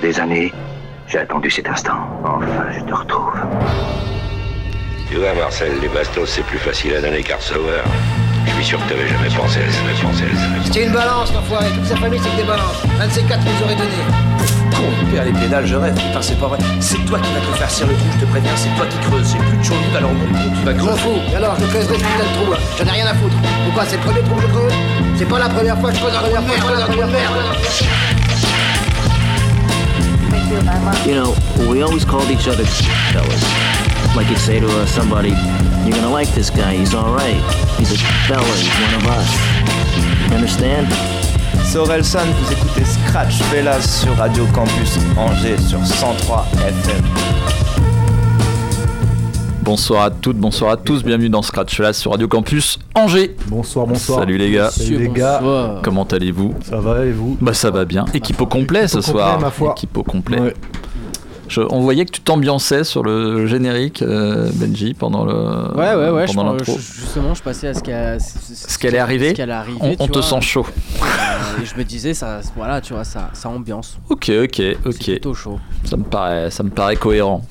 des années, j'ai attendu cet instant. Enfin, je te retrouve. Tu vois, Marcel, les bastos, c'est plus facile à donner qu'à recevoir. Je suis sûr que t'avais jamais pensé à ça, pensé à ça. C'était une balance, l'enfoiré. Toute sa famille, c'est que des balances. Un de ces quatre nous aurait donné. Con, père les pédales, je rêve, putain, c'est pas vrai. C'est toi qui vas te faire cirer le trou, je te préviens, c'est toi qui creuses. J'ai plus de chaud alors mon tu vas Je m'en creuser. fous. Et alors, je creuserai ce putain de trou. là. J'en ai rien à foutre. Pourquoi C'est le premier trou que je creuse? C'est pas la première fois que je creuse un trou de You know, we always called each other fellas. Like you'd say to uh, somebody, you're gonna like this guy, he's alright. He's a fella, he's one of us. You understand? C'est Orelsan, vous écoutez Scratch Fellas sur Radio Campus Angers sur 103 FM. Bonsoir à toutes, bonsoir à tous, bienvenue dans Scratch là sur Radio Campus Angers. Bonsoir, bonsoir. Salut les gars, Salut les gars. comment allez-vous Ça va et vous Bah ça va bien. Équipe au complet ce soir. ma foi. Équipe au complet. Ouais. Je- on voyait que tu t'ambiançais sur le générique, euh, Benji, pendant le Ouais, ouais, ouais. je pendant pense- l'intro. je- justement, je passais à ce qu'elle Ce qu'elle est arrivée Ce qu'elle est arrivée, On, on te vois. sent chaud. Euh, et je me disais, ça, voilà, tu vois, ça, ça ambiance. Ok, ok, C'est ok. plutôt chaud. Ça me paraît, ça me paraît cohérent.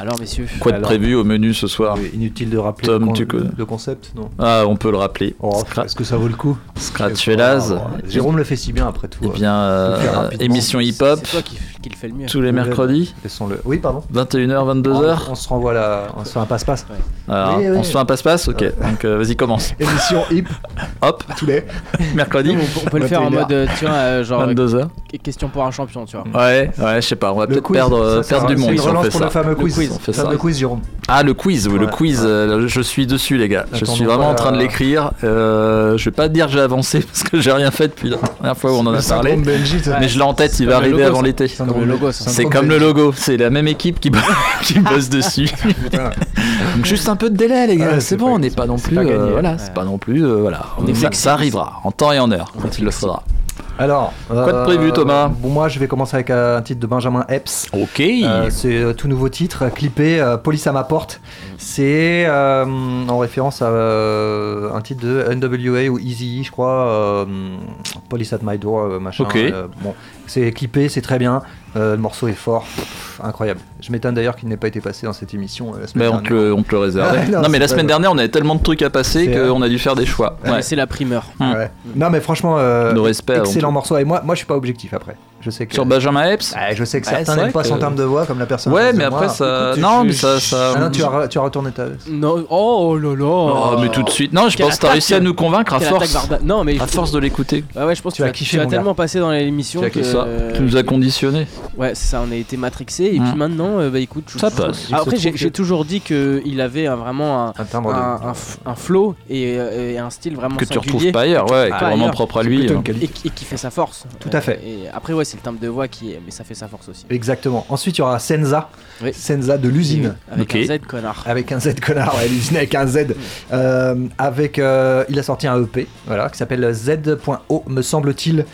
Alors, messieurs. Quoi de Alors. prévu au menu ce soir Inutile de rappeler Tom, le, con- tu connais. le concept, non Ah, on peut le rappeler. Oh, Est-ce que ça vaut le coup Scratch Je sais pas, Fellas. ouais. Jérôme le fait si bien après tout. Eh bien, euh, le faire rapidement. émission hip-hop C'est toi qui, qui le fait le mieux. tous les mercredis, Laissons-le. Oui, pardon. 21h, 22h. On, on se renvoie là, on se fait un passe-passe. Alors, Oui, oui. on se fait un passe-passe Ok, donc euh, vas-y, commence. Émission hip Hop, tous les. mercredi, On, peut- on peut le faire en 21h. mode, euh, tu vois, euh, genre, 22h. euh, question pour un champion, tu vois. Ouais, ouais, je sais pas, on va Le peut-être perdre, euh, du monde une si on relance fait pour ça. le fameux quiz. Quiz, on fait Le fameux ça. quiz, Jérôme. Ah, le quiz, oui, le quiz, ouais. euh, je suis dessus, les gars. Je suis vraiment en train de l'écrire. Euh, je vais pas te dire que j'ai avancé parce que j'ai rien fait depuis la dernière fois où on en a parlé. Benji. Mais je l'ai en tête, il va arriver logo, avant l'été. C'est comme le logo, c'est la même équipe qui, bo- qui bosse dessus. Donc juste un peu de délai, les gars. Ouais, c'est bon, on n'est pas non plus. euh, voilà, c'est pas non plus. euh, voilà, On est ça, arrivera en temps et en heure quand il le faudra. Alors. Quoi de prévu, Thomas? Bon, moi, je vais commencer avec euh, un titre de Benjamin Epps. Ok. Euh, c'est euh, tout nouveau titre, euh, clippé, euh, Police à ma porte. C'est euh, en référence à euh, un titre de NWA ou Easy, je crois, euh, Police at my door, euh, machin. Ok. Euh, bon, c'est clippé, c'est très bien. Euh, le morceau est fort, Pff, incroyable. Je m'étonne d'ailleurs qu'il n'ait pas été passé dans cette émission euh, la semaine Mais on te, dernière. le, on te le réservait. Non, non, mais la semaine dernière, on avait tellement de trucs à passer qu'on a dû faire des choix. Ouais, Ouais. C'est la primeur. Ouais. Non, mais franchement, euh, Nos respects excellent morceau. Et moi, moi, je suis pas objectif après. Je sais que. Sur Benjamin Epps Ouais, je sais que Ouais, certains n'aiment pas son que- terme de voix, comme la personne. Ouais, mais moi. après, ça. Écoute, non, mais ça. ça... Ah non, tu as, tu as retourné ta. Non, oh là là. Oh, mais tout de suite. Non, je pense que t'as attaque, réussi à nous convaincre à force. Non, mais À force de l'écouter. Ouais, ouais, je pense que Tu tu, as as, tu as tellement passé dans l'émission Tu as que. Tu nous as conditionnés. Ouais, c'est ça, on a été matrixés. Et puis maintenant, euh, bah écoute. je- Ça je- passe. Se Après, j'ai que- toujours dit qu'il avait un- vraiment un, Un un, un f- un flow et, euh, et un style vraiment Que tu retrouves pas ailleurs, ouais, qui est vraiment ailleurs. propre à lui. hein. Et, qui- et qui fait sa force. Tout à fait. Et après, ouais, c'est le timbre de voix qui est. Mais ça fait sa force aussi. Exactement. Ensuite, il y aura Senza. Oui. Senza de l'usine. Avec un Z, connard. Avec un Z connard, ouais, l'usine avec un Z. Euh, avec, euh, il a sorti un EP, voilà, qui s'appelle Z.O, me semble-t-il.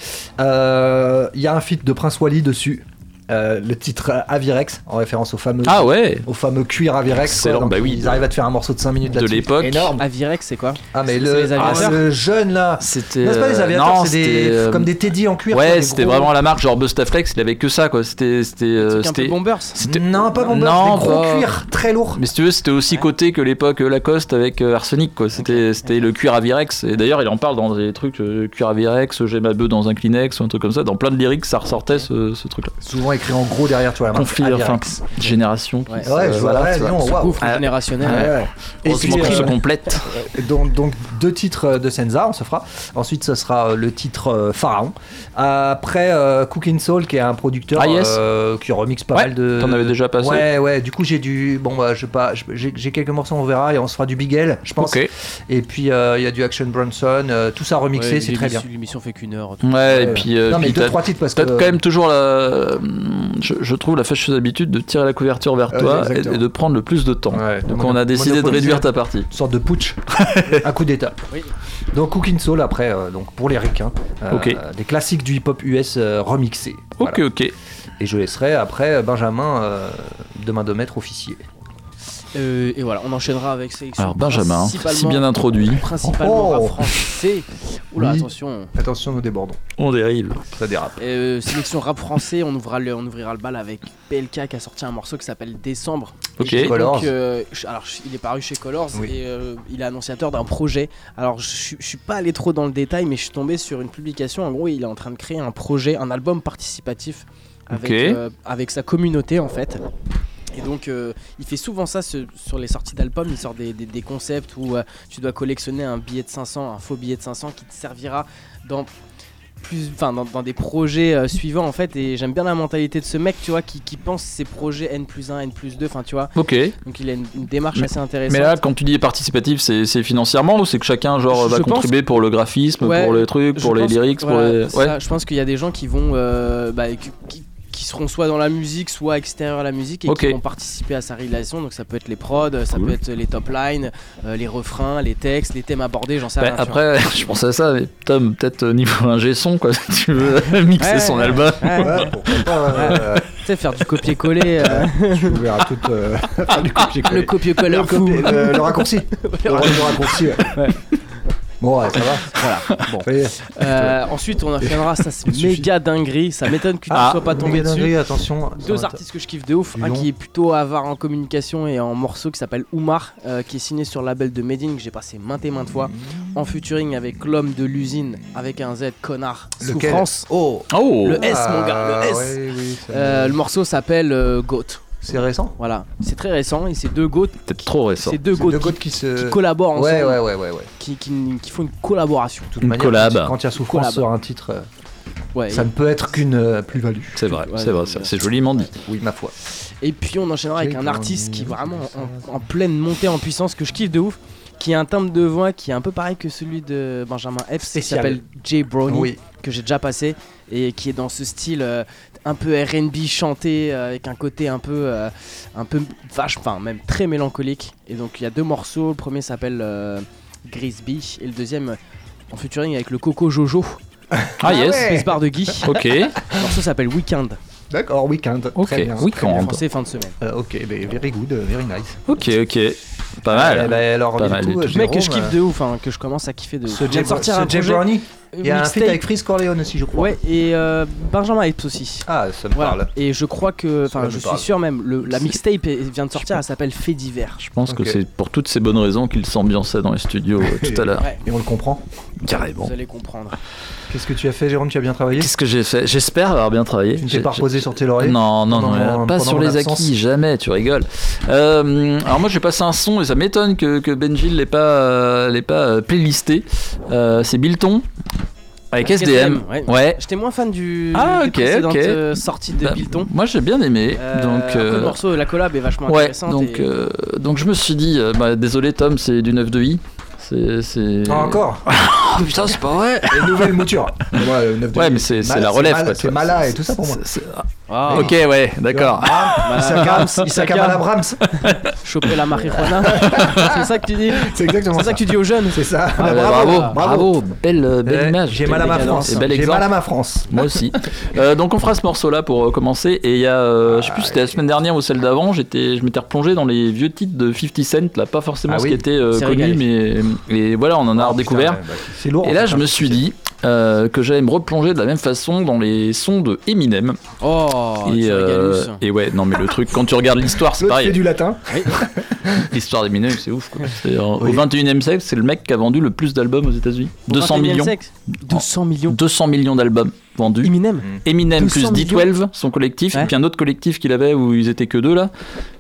Euh, Il y a un feat de Prince Wally dessus. Euh, le titre Avirex, en référence au fameux, Ah ouais au fameux cuir Avirex. quoi. Excellent, Donc, bah oui. Ils arrivent à te faire un morceau de 5 minutes De l'époque. Énorme. Avirex, c'est quoi? Ah, mais le, les ah, le jeune là. C'était. Non, c'est pas les euh, aviateurs, non, c'est des- c'était, euh, comme des Teddy en cuir. Ouais, c'était gros- vraiment la marque, genre Bustaflex, il avait que ça quoi. C'était. C'était. C'est un peu c'était- Bombers. c'était- Non, pas Bombers, Non, des gros pas- cuirs, très lourds. Mais si tu veux, c'était aussi coté que l'époque Lacoste avec Arsenic, quoi. C'était c'était le cuir Avirex. Et d'ailleurs, il en parle dans des trucs, cuir Avirex, j'ai ma bœuf dans un Kleenex ou un truc comme ça. Dans plein de lyrics, ça ressortait ce, ce truc-là. Souvent écrit en gros derrière, tu vois. la marque Conflit, enfin, génération. qui Ouais. voilà, ouais, tu vois. non, Ce waouh. gouffre Ah. générationnel. Et puis, qu'on se euh, complète. donc, donc deux titres de Senza, on se fera. Ensuite, ce sera euh, le titre euh, Pharaon. Après, euh, Cooking Soul, qui est un producteur Ah, yes. euh, qui remixe pas Ouais, mal de. t'en avais déjà passé. Ouais, ouais. Du coup, j'ai du. Bon, bah, je sais pas. J'ai quelques morceaux, on verra, et on se fera du Bigel, je pense. Et puis, euh, il y a du Action Bronson. euh, tout ça remixé, Ouais, c'est très bien. l'émission- fait qu'une heure. tout. Ouais, et puis. euh, non, mais puis deux, trois titres parce que. T'as quand même toujours la. Je, je trouve la fâcheuse habitude de tirer la couverture vers toi et, de prendre le plus de temps. Ouais, Donc on a décidé de réduire ta partie. Une sorte de putsch, un coup d'état. Oui. Donc Cooking Soul après, euh, donc pour les ricains, euh, Ok. des classiques du hip-hop US euh, remixés. Ok, Voilà. ok. Et je laisserai après euh, Benjamin euh, de main de maître officier. Euh, et voilà, on enchaînera avec sélection. Alors Benjamin, principalement- si bien introduit, Principalement Oh. rap français. Oula, Oui. attention. Attention, nous débordons. on dérive. Ça dérape. Euh, sélection rap français, on, ouvrira le, on ouvrira le bal avec PLK qui a sorti un morceau qui s'appelle Décembre. Ok. Et donc, Colors. euh, alors, je- il est paru chez Colors Oui. et euh, il est annonciateur d'un projet. Alors, je, suis- pas allé trop dans le détail, mais je suis tombé sur une publication. En gros, il est en train de créer un projet, un album participatif avec, euh, avec sa communauté en fait. Et donc, euh, il fait souvent ça ce- sur les sorties d'albums. Il sort des, des- des concepts où euh, tu dois collectionner un billet de 500, un faux billet de 500 qui te servira dans plus, enfin, dans, dans des projets euh, suivants en fait. Et j'aime bien la mentalité de ce mec, tu vois, qui, qui pense ses projets N plus 1, N plus 2, enfin, tu vois. Ok. Donc, il a une, une démarche Mais- assez intéressante. Mais là, quand tu dis participatif, c'est financièrement ou c'est que chacun genre Je- va contribuer pour le graphisme, Ouais, pour les trucs, pour les lyrics, voilà, les. Ouais. ça. je pense qu'il y a des gens qui vont, bah, qui, qui- qui seront soit dans la musique, soit extérieurs à la musique et qui vont participer à sa réalisation. Donc ça peut être les prods, ça Cool. peut être les top lines, euh, les refrains, les textes, les thèmes abordés, j'en sais Bah, rien. après, je pensais à ça, mais Tom, peut-être euh, niveau ingé son, quoi, si tu veux mixer Ouais, son ouais. album. Ouais, Tu sais, faire du copier-coller, euh, ouais. Tu verras tout. euh, faire du copier-coller. le copier-coller Le copier- le- le raccourci. Le le raccourci. ouais. Bon, ouais, ça va. Voilà. Bon. Euh, ensuite, on enchaînera. Ça, c'est méga dinguerie. Ça m'étonne que tu Ah, ne sois pas tombé dessus. dinguerie, attention. Deux artistes que je kiffe de ouf. Un qui est plutôt avare en communication et en morceaux qui s'appelle Oumar, euh, qui est signé sur le label de Medine que j'ai passé maintes et maintes fois. En featuring avec l'homme de l'usine, avec un Z, connard, Lequel souffrance. Oh Oh Le S, mon gars, le S. ouais, oui, ça- Euh, le morceau s'appelle Goat. C'est récent? Voilà, c'est très récent et c'est deux Goats, Peut-être trop récent. c'est deux Goats deux qui, gouttes qui se. qui collaborent ensemble, Ouais, ouais, ouais, ouais. ouais. Qui, qui, qui font une collaboration. De toute Une manière, collab. Quand il y a souffrance sur un titre, euh, Ouais, ça ne peut être qu'une euh, plus-value. C'est vrai, Ouais, c'est vrai, c'est joliment dit. Oui, ma foi. Et puis on enchaînera avec un artiste qui est vraiment en, en pleine montée en puissance, que je kiffe de ouf, qui a un timbre de voix qui est un peu pareil que celui de Benjamin F, qui s'appelle Jay Brownie, Oui. que j'ai déjà passé, et qui est dans ce style euh, un peu RB chanté, euh, avec un côté un peu, euh, un peu vache, enfin même très mélancolique. Et donc il y a deux morceaux, le premier s'appelle euh, Grisby, et le deuxième en featuring avec le Coco Jojo, Ah yes, Space Bar de Guy. ok, Le morceau s'appelle Weekend, D'accord, week-end. ok, Très bien. en week-end. français fin de semaine. Euh, ok, ben, very good, euh, very nice. Ok, ok, pas mal. Eh ben, alors, Pas du mal coup, du tout. euh, Le mec que je kiffe de ouf, hein, que je commence à kiffer de Ce Jay, sortir ce un Jay projet, Brownie, euh, il y a un feat mixtape. avec Freeze Corleone aussi, je crois. Ouais, et euh, Benjamin Epps aussi. Ah, ça me Voilà. parle. Et je crois que, enfin, je suis parle. sûr même, le, la mixtape vient de sortir, elle s'appelle Fait divers. Je pense que c'est pour toutes ces bonnes raisons qu'il s'ambiançait dans les studios euh, tout à l'heure. Ouais, Et on le comprend. Carrément. vous allez comprendre. Qu'est-ce que tu as fait, Jérôme? Tu as bien travaillé? Qu'est-ce que j'ai fait? J'espère avoir bien travaillé. Tu ne t'es pas reposé sur tes lauriers Non, non, non, pendant- pas sur les absence? acquis, jamais, tu rigoles. Euh, alors moi j'ai passé un son et ça m'étonne que, que Benji l'ait pas, euh, l'ait pas euh, playlisté. Euh, c'est Bilton avec SDM. ouais. Ouais. J'étais moins fan du Ah, des ok, précédentes, ok. euh, sorties de Bah, Bilton. Moi j'ai bien aimé. Euh, donc, euh, le morceau, la collab est vachement ouais, intéressante. donc, et- euh, donc je me suis dit, euh, bah, désolé Tom, c'est du 9 de i. C'est, c'est... Ah, encore Oh, putain, c'est pas vrai. Et nouvelle mouture. Ouais, le neuf de Ouais, vie. mais c'est, la relève. mal- quoi, tu C'est. Mala et tout ça pour moi. C'est- c'est- Ah, Ok, ouais, d'accord. Isaac Abrams, Isaac Isaac Abrams. choper la marijuana. c'est ça que tu dis C'est exactement C'est ça que tu dis aux jeunes C'est ça. Ah, bah, bravo, bravo, belle, euh, belle Eh, image. J'ai mal à ma France. J'ai mal à ma France. Moi aussi. Euh, donc on fera ce morceau-là pour euh, commencer. Et il y a, euh, je sais plus, si c'était la semaine dernière ou celle d'avant. J'étais, je m'étais replongé dans les vieux titres de 50 Cent, là, pas forcément Ah ce qui était euh, connu, régalé. mais et voilà, on en a Oh, redécouvert. putain, bah, C'est lourd. Et là, je fait, me hein. suis dit euh, que j'allais me replonger de la même façon dans les sons de Eminem. Oh, et, euh, et ouais, non, mais le truc, quand tu regardes l'histoire, c'est pareil. du latin. L'histoire d'Eminem, c'est ouf. quoi. C'est, euh, Oui. Au 21 e siècle, c'est le mec qui a vendu le plus d'albums aux États-Unis. Au 200 21e millions. siècle, 200 millions. 200 millions d'albums vendus. Eminem. Eminem 200 plus D12, son collectif, Ouais. et puis un autre collectif qu'il avait où ils étaient que deux là.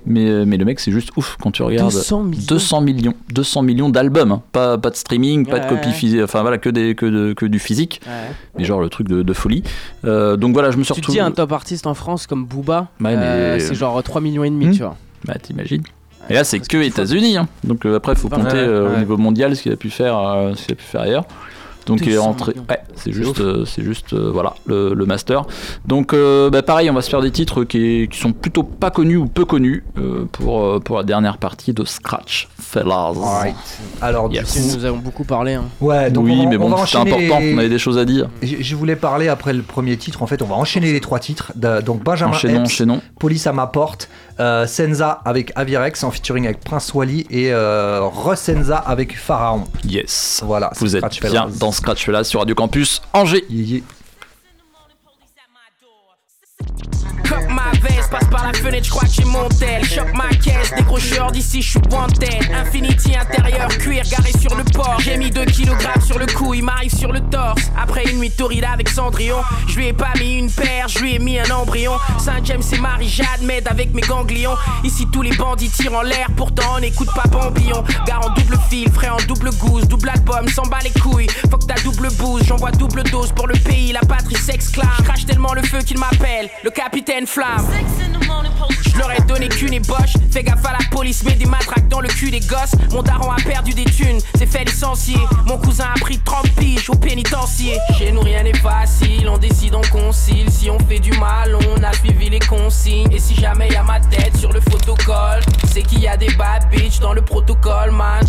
Mais, euh, mais le mec, c'est juste ouf quand tu regardes. 200 millions. 200 millions, 200 millions d'albums, hein. pas, pas de streaming, pas de copie ouais. physique, enfin voilà, que, des, que, de- que du physique, Ouais. mais genre le truc de, de folie. Euh, donc voilà, je me suis Tu retrouvé. dis un top artiste en France comme Booba, Ouais, euh, mais- c'est genre 3 millions et demi, Hmm. tu vois. Bah t'imagines. Et là, c'est que États-Unis, hein. donc euh, après, il faut compter euh, au ouais. niveau mondial ce qu'il a pu faire, euh, ce qu'il a pu faire ailleurs. Donc il est 200 rentré. Ouais, c'est juste, euh, c'est juste, euh, voilà, le, le master. Donc euh, bah, pareil, on va se faire des titres qui, qui sont plutôt pas connus ou peu connus euh, pour euh, pour la dernière partie de Scratch Fellas. Alright. Alors, du Yes. coup, Nous avons beaucoup parlé. Hein. ouais, donc oui, on va, mais on bon, c'était important. les- On avait des choses à dire. Je, je voulais parler après le premier titre. En fait, on va enchaîner les trois titres. De- donc Benjamin Enchaînons, Epps, enchaînons. Police à ma porte, euh, Senza avec Avirex en featuring avec Prince Wally et euh, Resenza avec Pharaon. Yes. Voilà. Vous êtes Scratch bien Fellas. dans Scratch Fellas sur Radio Campus Angers. Yeah, yeah. Passe par la fenêtre, je crois que j'ai mon tel. Chope ma caisse, décrocheur d'ici, je suis wanted. Infinity intérieur, cuir garé sur le port. J'ai mis 2 kg sur le cou, il m'arrive sur le torse. Après une nuit torrida avec Cendrillon, je lui ai pas mis une paire, je lui ai mis un embryon. Saint-James et Marie-Jade avec mes ganglions. Ici tous les bandits tirent en l'air, pourtant on n'écoute pas Bambillon. Gare en double fil, frère en double gousse, double album, s'en bat les couilles. Faut que ta double bouse, j'envoie double dose pour le pays, la patrie s'exclame. Crache tellement le feu qu'il m'appelle, le capitaine Flamme. Je leur ai donné qu'une ébauche. Fais gaffe à la police, met des matraques dans le cul des gosses. Mon daron a perdu des thunes, s'est fait licencier. Mon cousin a pris 30 piges au pénitencier. Chez nous, rien n'est facile, on décide, on concile. Si on fait du mal, on a suivi les consignes. Et si jamais y a ma tête sur le photocall, c'est qu'il y a des bad bitch dans le protocole, man.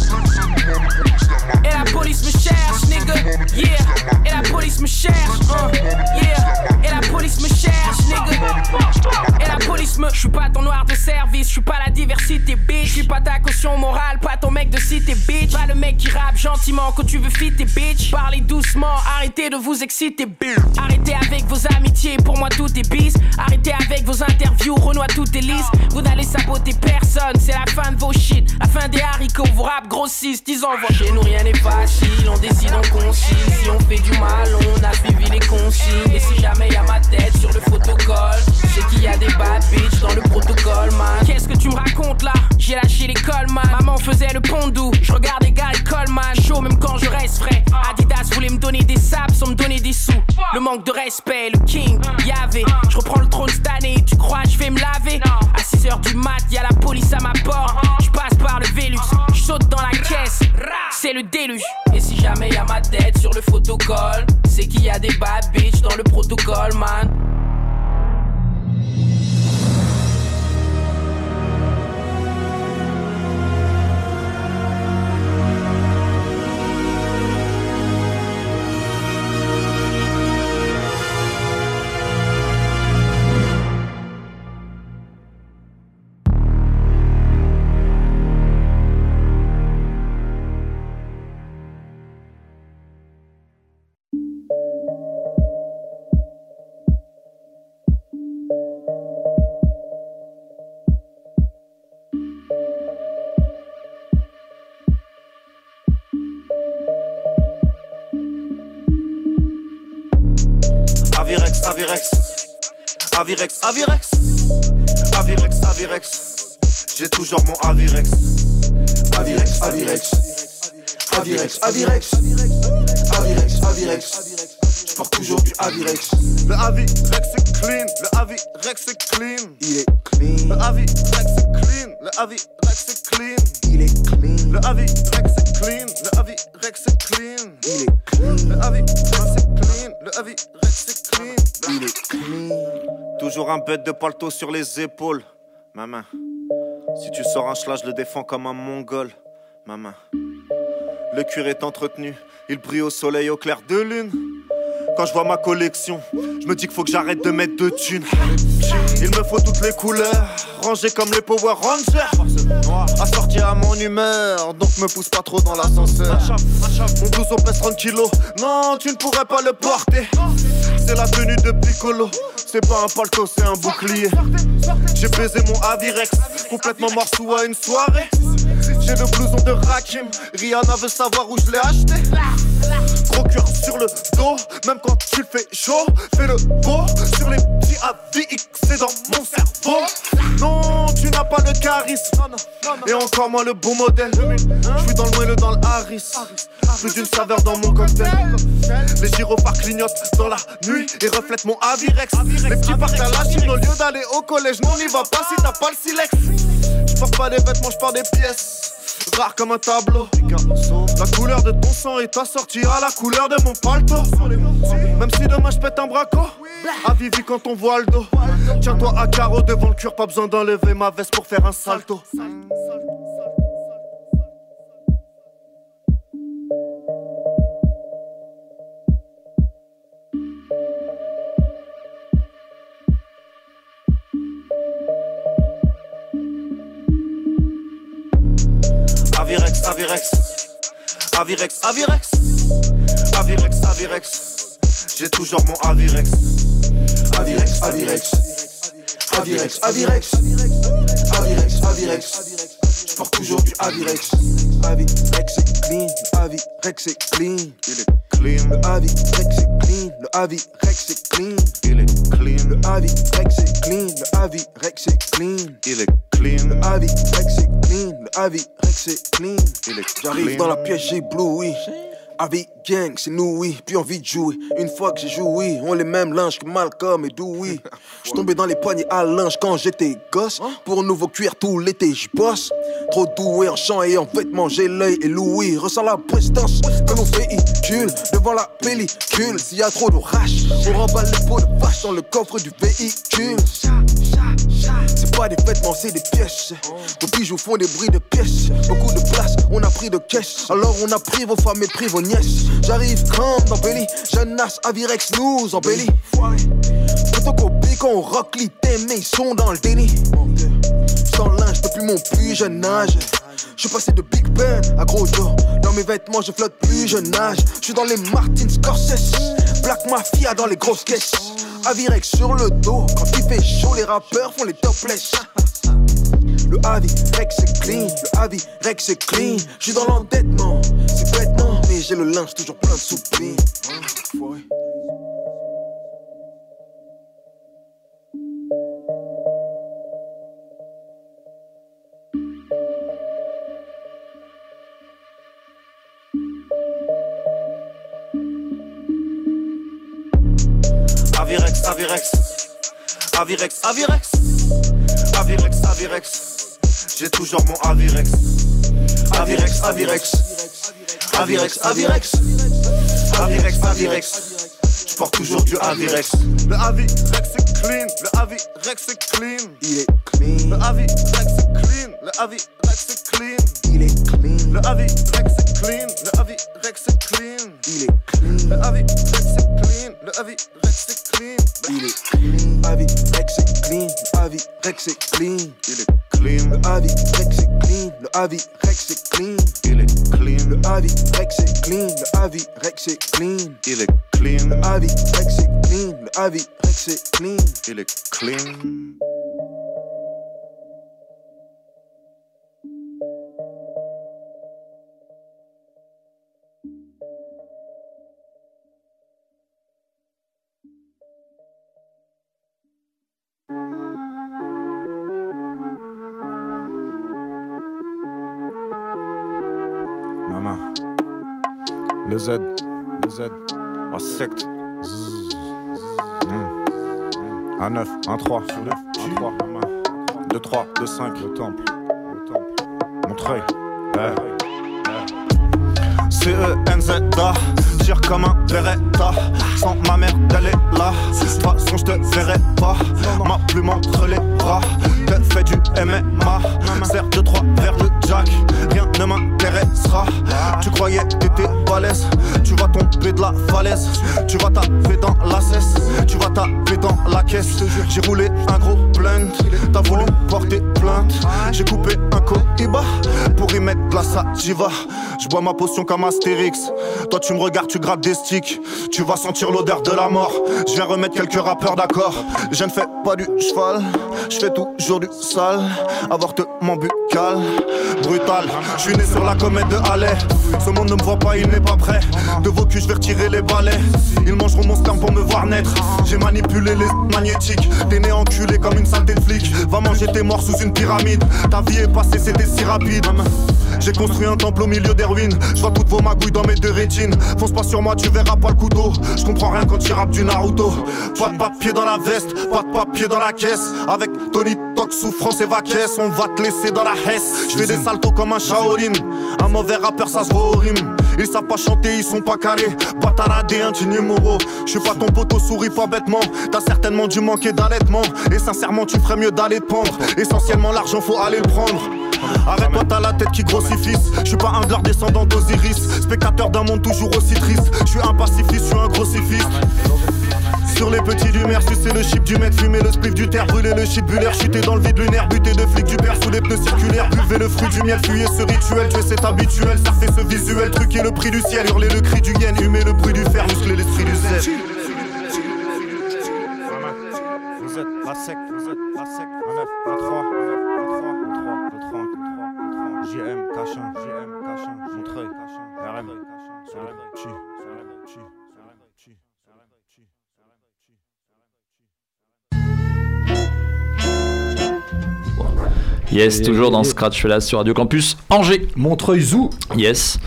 Et la police me cherche, nigga, yeah. Et la police me cherche, service, j'suis pas la diversité, bitch. J'suis pas ta caution morale, pas ton Pas le mec qui rappe gentiment quand tu veux fitter, bitch. Parlez doucement, arrêtez de vous exciter, bitch. Arrêtez avec vos amitiés, pour moi tout est bis. Arrêtez avec vos interviews, Renoir tout est lisse. Vous n'allez saboter personne, c'est la fin de vos shit. La fin des haricots, vos rap grossissent, ils envoient. Chez nous rien n'est facile, on décide, on concile. Si on fait du mal, on a suivi les consignes. Et si jamais y a ma tête sur le photocall, c'est qu'il y a des bad bitch dans le protocole, man. Qu'est-ce que tu me racontes là? J'ai lâché l'école, man. Maman faisait le je regardais Gary Coleman. Chaud même quand je reste frais. Adidas voulait me donner des saps sans me donner des sous. Le manque de respect, le king, y'avait. Je reprends le trône cette année, tu crois je vais me laver? À 6h du mat, y a la police à ma porte. Je passe par le Vélux, je saute dans la caisse. C'est le déluge. Et si jamais y a ma tête sur le photocall, c'est qu'il y a des bad bitch dans le protocole, man. Avirex, Avirex, Avirex, Avirex, Avirex. J'ai toujours mon Avirex. Avirex, Avirex, Avirex, Avirex, Avirex, Avirex. Je porte toujours du Avirex. Le Avirex c'est clean, le Avirex c'est clean. Il est clean. Le Avirex c'est clean, le Avirex c'est clean. Il est clean. Le Avirex c'est clean, le Avirex c'est clean. Il est clean. Le Avirex c'est clean, le Avirex c'est Toujours un bête de palto sur les épaules. Ma main. Si tu sors un schla, je le défends comme un mongol. Ma main. Le cuir est entretenu, il brille au soleil au clair de lune. Quand je vois ma collection, je me dis qu'il faut que j'arrête de mettre de thunes. Il me faut toutes les couleurs, rangées comme les Power Rangers. Assorti à mon humeur, donc me pousse pas trop dans l'ascenseur. Mon blouson pèse 30 kilos, non, tu ne pourrais pas le porter. C'est la tenue de Piccolo, c'est pas un palto, c'est un bouclier. J'ai baisé mon Avirex, complètement morceau à une soirée. J'ai le blouson de Rakim, Rihanna veut savoir où je l'ai acheté. Gros cuir sur le dos, même quand tu le fais chaud, fais le beau sur les petits AVX, c'est dans mon cerveau. Non, tu n'as pas le charisme, et encore moins le bon modèle. Je suis dans le moelleux, dans le Harris, plus d'une saveur dans mon cocktail. Les gyrophares clignotent dans la nuit et reflètent mon Avirex. Les petits partent à la Chine au lieu d'aller au collège, non, n'y va pas si t'as pas le silex. Je porte pas des vêtements, je porte des pièces. Rare comme un tableau. La couleur de ton sang est assortie à la couleur de mon paletot. Même si demain je pète un braco, à Vivi quand on voit le dos. Tiens-toi à carreau devant le cure, pas besoin d'enlever ma veste pour faire un salto. Avirex, Avirex, Avirex, Avirex, Avirex. J'ai toujours mon Avirex. Avirex, Avirex, Avirex, Avirex, Avirex, Avirex. Je porte toujours du Avirex. Avirex c'est clean, Avirex c'est clean. Il est clean. Le Avirex c'est clean, le Avirex c'est clean. Il est clean. Le Avirex c'est clean, le Avirex c'est clean. Il est clean. Le Avirex c'est clean, le Avirex c'est clean. J'arrive dans la pièce, j'ai oui. Avi gang, c'est nous, oui, puis envie de jouer. Une fois que j'ai joué, on les mêmes linges que Malcolm et Dewey. J'suis tombé dans les poignées à linge quand j'étais gosse. Pour un nouveau cuir tout l'été, j'y bosse. Trop doué en chant et en vêtements, j'ai l'œil et Louis. Ressens la prestance de nos véhicules devant la pellicule. S'il y a trop d'orage, on remballe les pots de vache dans le coffre du véhicule. C'est pas des vêtements, c'est des pièces. Vos bijoux font des bruits de pièces. Beaucoup de place, on a pris de caisse. Alors on a pris vos femmes et pris vos nièces. J'arrive comme dans Belly, jeunesse Avirex nous embellit. Photocopie quand on rock l'idée, mais ils sont dans le déni. Sans linge depuis mon plus jeune âge. Je suis passé de Big Ben à gros Joe. Dans mes vêtements, je flotte plus jeune âge. Je suis dans les Martin Scorsese. Black Mafia dans les grosses caisses. Avirex sur le dos. Quand il fait chaud, les rappeurs font les topless. Le Avirex c'est clean, le Avirex c'est clean. Je suis dans l'endettement, c'est bêtement, mais j'ai le linge toujours plein de soupline. Avirex, Avirex, Avirex, Avirex, Avirex. J'ai toujours mon Avirex. Avirex, Avirex, Avirex, Avirex, Avirex, Avirex. Je porte toujours du Avirex. Le Avirex c'est clean, le Avirex c'est clean. Il est clean. Le Avirex c'est clean, le Avirex c'est clean. Il est clean. Le Avirex c'est clean, le Avirex c'est clean. Il est clean. Le Avirex c'est clean. Il est clean. Le Avirex c'est clean, le Avirex c'est clean. Il est clean. Le Avirex c'est clean, le Avirex c'est clean. Il est clean. Le Avirex c'est clean, le Avirex c'est clean. Il est clean. Le Z. Le Z. En secte. Hmm. Un 9, un 3, 9, un 3, 2, 3, 2, 5, le temple, le temple, Montreuil, ouais. C-E-N-Z-A, tire comme un Beretta. Sans ma mère, est là. De toute façon, je te verrai pas. Ma plume entre les bras. Fait du MMA. Serre de trois verres de Jack. Rien ne m'intéressera. Tu croyais que t'étais balèze. Tu vas tomber de la falaise. Tu vas taper dans la cesse. Tu vas taper dans la caisse. J'ai roulé un gros blunt. T'as voulu porter plainte. J'ai coupé un cohiba pour y mettre de la sativa. Je bois ma potion comme Astérix. Toi, tu me regardes, tu grattes des sticks. Tu vas sentir l'odeur de la mort. Je viens remettre quelques rappeurs d'accord. Je ne fais pas du cheval. Je fais toujours du sale. Avortement buccal. Brutal. Je suis né sur la comète de Halley. Ce monde ne me voit pas, il n'est pas prêt. De vos culs, je vais retirer les balais. Ils mangeront mon sperme pour me voir naître. J'ai manipulé les magnétiques. T'es né enculé comme une saleté de flic. Va manger tes morts sous une pyramide. Ta vie est passée, c'était si rapide. J'ai construit un temple au milieu des ruines. Je vois toutes vos magouilles dans mes deux rétines. Fonce pas sur moi, tu verras pas le couteau. Je comprends rien quand tu rappes du Naruto. Pas de papier dans la veste, pas de papier dans la caisse. Avec Tony souffrance et vaquesse. On va te laisser dans la hesse. Je fais des saltos comme un Shaolin. Un mauvais rappeur, ça se voit au rime. Ils savent pas chanter, ils sont pas calés. Bataradé, un numéro. Je suis pas ton poteau, souris pas bêtement. T'as certainement dû manquer d'allaitement. Et sincèrement, tu ferais mieux d'aller te pendre. Essentiellement, l'argent, faut aller le prendre. Arrête-toi, t'as la tête qui grossit fils. Je suis pas un gloire descendant d'Osiris. Spectateur d'un monde toujours aussi triste. Je suis un pacifiste, je suis un grossifiste. Sur les petits du mer, c'est le chip du mètre, fumer le spliff du terre, brûler le shit bullaire, chuter dans le vide lunaire, buter de flics du père sous les pneus circulaires, buvez le fruit du miel, fuyez ce rituel, tuer cet habituel, fait ce visuel, truquer le prix du ciel, hurler le cri du yen, humer le bruit du fer, muscler l'esprit du zèle. Vous êtes pas sec, vous êtes pas sec. 1 9, 1 3, 1 9, 1 3, 1 3, 1 3, 1 3, 1 3. JM, Cachin, JM, Cachin, Montreuil, RM, sur le Yes, toujours dans Scratch là sur Radio Campus Angers. Montreuil Zoo. Yes.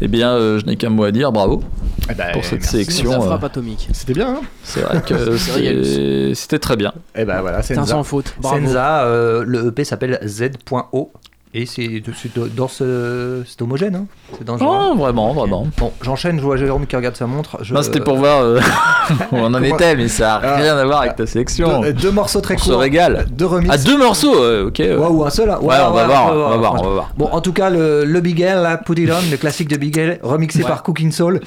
Eh bien, euh, je n'ai qu'un mot à dire, bravo Eh ben, pour cette merci. sélection. Ça euh, frappe atomique. C'était bien, hein c'est vrai que c'était très bien. Et ben voilà, C'est un Senza. sans faute. Bravo. Senza, euh, le EP s'appelle Z.O. Et c'est dans ce. C'est homogène, hein C'est. Oh, vraiment, vraiment. Bon, j'enchaîne, je vois Jérôme qui regarde sa montre. Je... Non, c'était pour voir euh, où on en était, mais ça n'a Ah, rien à voir avec ta sélection. Deux, deux morceaux très on courts. se régale. Deux remixes. Ah, deux morceaux, ouais, ok. ouais. Ouais, ou un seul. hein. Ouais, on va voir, on va voir, on va voir. Bon, en tout cas, le, le Big L, là, Put It On, le classique de Big L, remixé par Cooking Soul.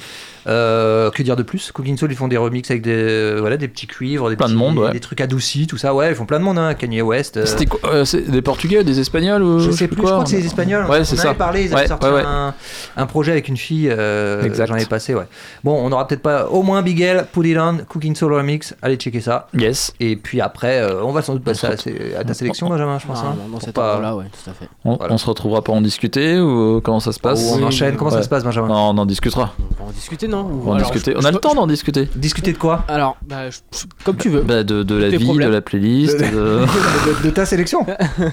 Euh, que dire de plus? Cooking Soul, ils font des remixes avec des, euh, voilà, des petits cuivres, des, Plein de monde, ouais. des trucs adoucis, tout ça. Ouais, ils font plein de monde, hein. Kanye West. euh, C'était quoi euh, des Portugais, des Espagnols ou je sais plus, je crois que c'est les Espagnols. Ouais, on c'est ça. avait parlé, ils avaient Ouais, sorti ouais, ouais. Un, un projet avec une fille. euh, Exact. J'en ai passé, ouais. Bon, on aura peut-être pas. Au moins Big L, Put It On, Cooking Soul Remix. Allez checker ça. Yes. Et puis après, euh, on va sans doute passer à, à ta sélection, Benjamin, je pense. Ah, hein, dans pour cet pas- ordre-là, ouais, tout à fait. On, Voilà. on se retrouvera pour en discuter ou comment ça se passe Ou on enchaîne. Comment ça Ouais. se passe, Benjamin? Non, on en discutera. On va en discuter, non On va en Alors, discuter. je- On je- a le temps d'en discuter. Discuter de quoi Alors, bah, je- comme tu veux. Bah, de, de la vie, problèmes. de la playlist. de, de- de- de ta sélection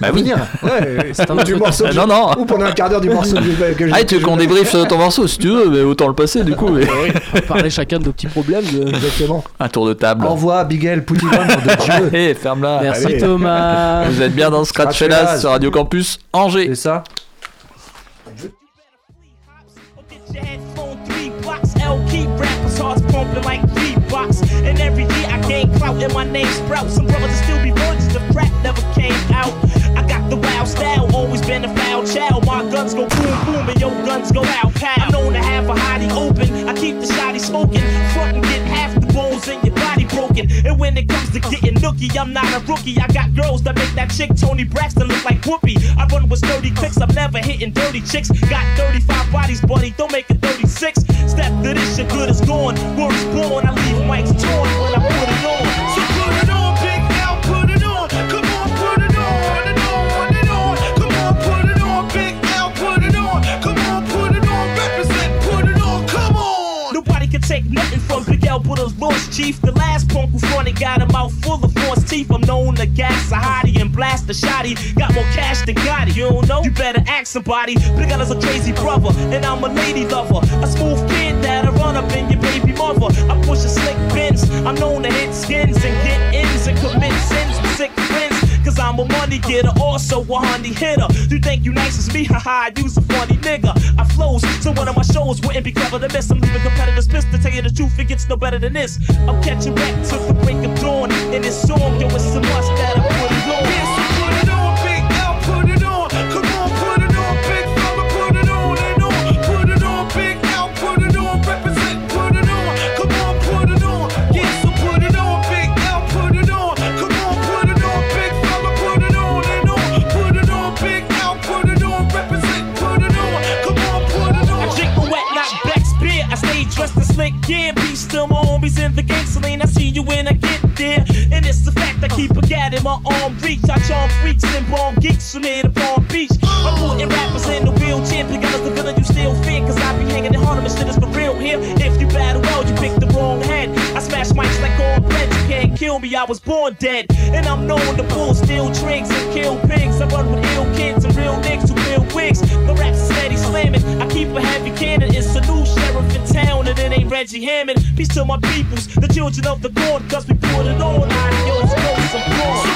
Bah oui. Ouais, C'est un ou du morceau. Ah, non, non. Ou pendant un quart d'heure du morceau que, Ah, tu veux qu'on débriefe ton morceau si tu veux, mais autant le passer du coup. mais- On va parler chacun de nos petits problèmes. de- Exactement. Un tour de table. Envoie Big L, Put It On, nom de Dieu. Ferme-la. Merci. Thomas. Vous êtes bien dans Scratch Scratch Fellas Fellas. sur Radio Campus Angers. C'est ça rappers like beatbox. And every year I gain clout and my name sprouts. Some brothers still be virgins, the crap never came out. I got the wild style, always been a foul child. My guns go boom boom and your guns go out pow. I'm known to have a hottie open. Your. And when it comes to getting nookie, I'm not a rookie. I got girls that make that chick Tony Braxton look like Whoopi. I run with sturdy clicks, I'm never hitting dirty chicks. Got 35 bodies, buddy, don't make it 36. Step to this, your good is gone. Words born, I leave mics torn when I put it on. Put it on, Big L, put it on. Come on, put it on and on and on. Come on, put it on, Big L, put it on. Come on, put it on, represent, put it on, come on. Nobody can take nothing from Big L but us Bush Chief. The last punk who fronted got a mouth full of false teeth. I'm known to gas a hottie and blast a shotty. Got more cash than Gotti. You don't know? You better ask somebody. Big L is a crazy brother, and I'm a lady lover. A smooth kid that'll run up in your baby mother. I push a slick bins. I'm known to hit skins and get ins and commit sins with sick friends. Cause I'm a money getter, also a honey hitter. You think you nice as me? Haha, you's a funny nigga. I flows, so one of my shows wouldn't be clever to miss. I'm leaving competitors pissed to tell you the truth, it gets no better than this. I'm catching back to the break of dawn. In this song, yo, it's a must that I Peace to my homies in the gang lane. I see you when I get there. And it's the fact keep a gat in my arm reach. I charm freaks and bomb geeks from here to Palm Beach. I'm putting rappers in the wheelchair. Out the villain you still fear. Cause I be hanging in Harlem and shit is for real here. If you battle well, you pick the wrong head. I smash mics like all bread. You can't kill me, I was born dead. And I'm known to pull steel tricks and kill pigs. I run with ill kids and real niggas who wear wigs. The rap's steady slamming. I keep a heavy cannon. It's a new sheriff in town, and it ain't Reggie Hammond. Peace to my peoples, the children of the corn, cause we put it. Adios, go some applause.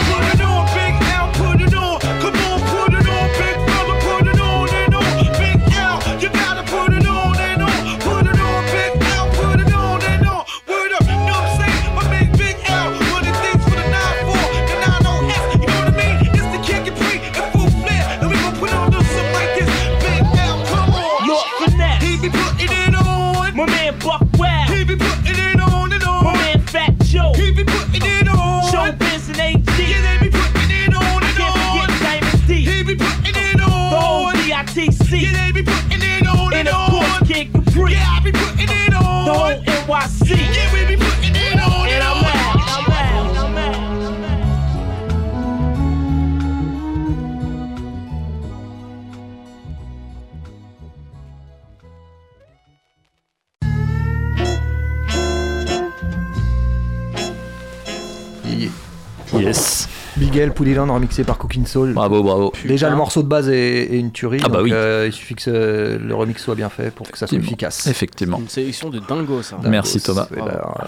Pouliland remixé par Cooking Soul. Bravo, bravo. Déjà, le morceau de base est, est une tuerie. Ah bah donc, oui. euh, il suffit que ce- le remix soit bien fait pour que ça soit efficace. Effectivement. Une sélection de dingo, ça. Merci Thomas. Ben,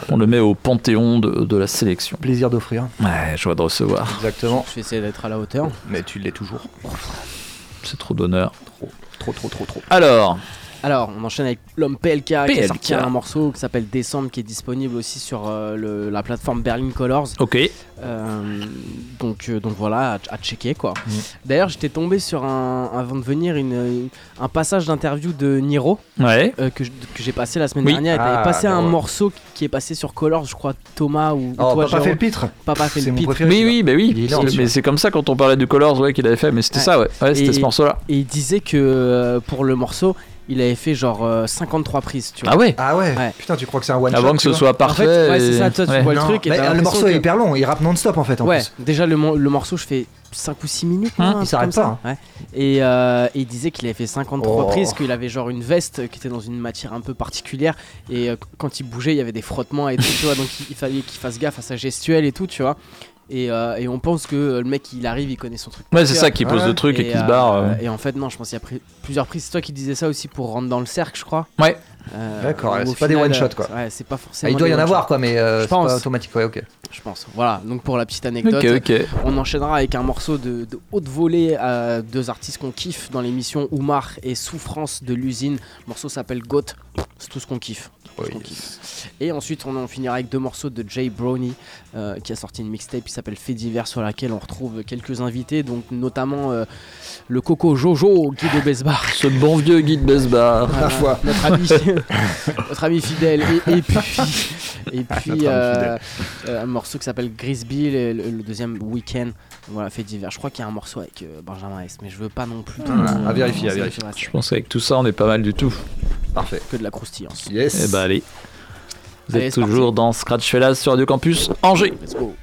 On le met au panthéon de, de la sélection. Plaisir d'offrir. Ouais, joie de recevoir. Exactement. Je vais essayer d'être à la hauteur. Mais tu l'es toujours. C'est trop d'honneur. Trop, trop, trop, trop. Alors, Alors, on enchaîne avec l'homme PLK, qui a sorti un morceau qui s'appelle Descendre, qui est disponible aussi sur euh, le- la plateforme Berlin Colors. ok. Euh, donc, euh, donc voilà, à, à checker quoi. Mm. D'ailleurs, j'étais tombé sur un, avant de venir une, un passage d'interview de Niro Ouais. euh, que, j'ai passé la semaine Oui. dernière. Il Ah, avait passé un d'accord. morceau qui est passé sur Colors, je crois Thomas ou, ou Oh, toi, Papa Jérôme. fait le pitre. Papa fait le pitre. préféré. Oui, oui, bah oui. Lent, mais c'est comme ça quand on parlait du Colors, ouais, qu'il avait fait. Mais c'était Ouais. ça, ouais. Ouais, c'était Et- ce morceau-là. Et il disait que euh, pour le morceau, il avait fait genre euh, 53 prises, tu vois. Ah ouais. Ah ouais. Ouais. Putain, tu crois que c'est un one shot Avant que tu ce vois soit En parfait. fait, ouais, c'est ça, toi tu ouais. vois le Non, truc et mais, t'as euh, le l'impression morceau est que- hyper long, il rappe non-stop en fait en Ouais, plus. déjà le, mo- le morceau, je fais 5 ou 6 minutes. Un il truc s'arrête comme ça. Ouais. Et, euh, et il disait qu'il avait fait 53 Oh. prises, qu'il avait genre une veste qui était dans une matière un peu particulière. Et euh, quand il bougeait, il y avait des frottements et tout, tu vois. Donc il, il fallait qu'il fasse gaffe à sa gestuelle et tout, tu vois. Et, euh, et on pense que le mec, il arrive, il connaît son truc. Ouais, c'est ça qui pose Ouais. le truc et, qui se barre. euh. Et en fait, non, je pense qu'il y a pris plusieurs prises. C'est toi qui disais ça aussi pour rentrer dans le cercle, je crois. Ouais. Euh, D'accord, ouais, c'est pas des one-shot, euh, quoi. Ouais, c'est pas Ah, forcément. il doit y en avoir quoi, mais euh, Je c'est pas pense. automatique. Ouais, ok. Je pense. Voilà, donc pour la petite anecdote. On enchaînera avec un morceau de, de haute volée à deux artistes qu'on kiffe dans l'émission Oumar et Souffrance de l'usine. Le morceau s'appelle Goat. C'est tout ce qu'on kiffe. Et ensuite, on en finira avec deux morceaux de Jay Brownie euh, qui a sorti une mixtape qui s'appelle Fait divers sur laquelle on retrouve quelques invités, donc notamment euh, le Coco Jojo, Guy de Besbar. Ce bon vieux Guy de Besbar. Notre ami, notre ami fidèle. Et, et puis, et puis euh, euh, un morceau qui s'appelle Grisby, le, deuxième Weekend. Voilà, fait divers. Je crois qu'il y a un morceau avec euh, Benjamin S, mais je veux pas non plus. trop, Ah, à vérifier, à vérifier. Je pense qu'avec tout ça, on est pas mal du tout. Parfait. Que de la croustillance. Yes. Eh bah allez. Vous Allez, êtes toujours dans Scratch Fellas sur Radio Campus Angers. Let's go.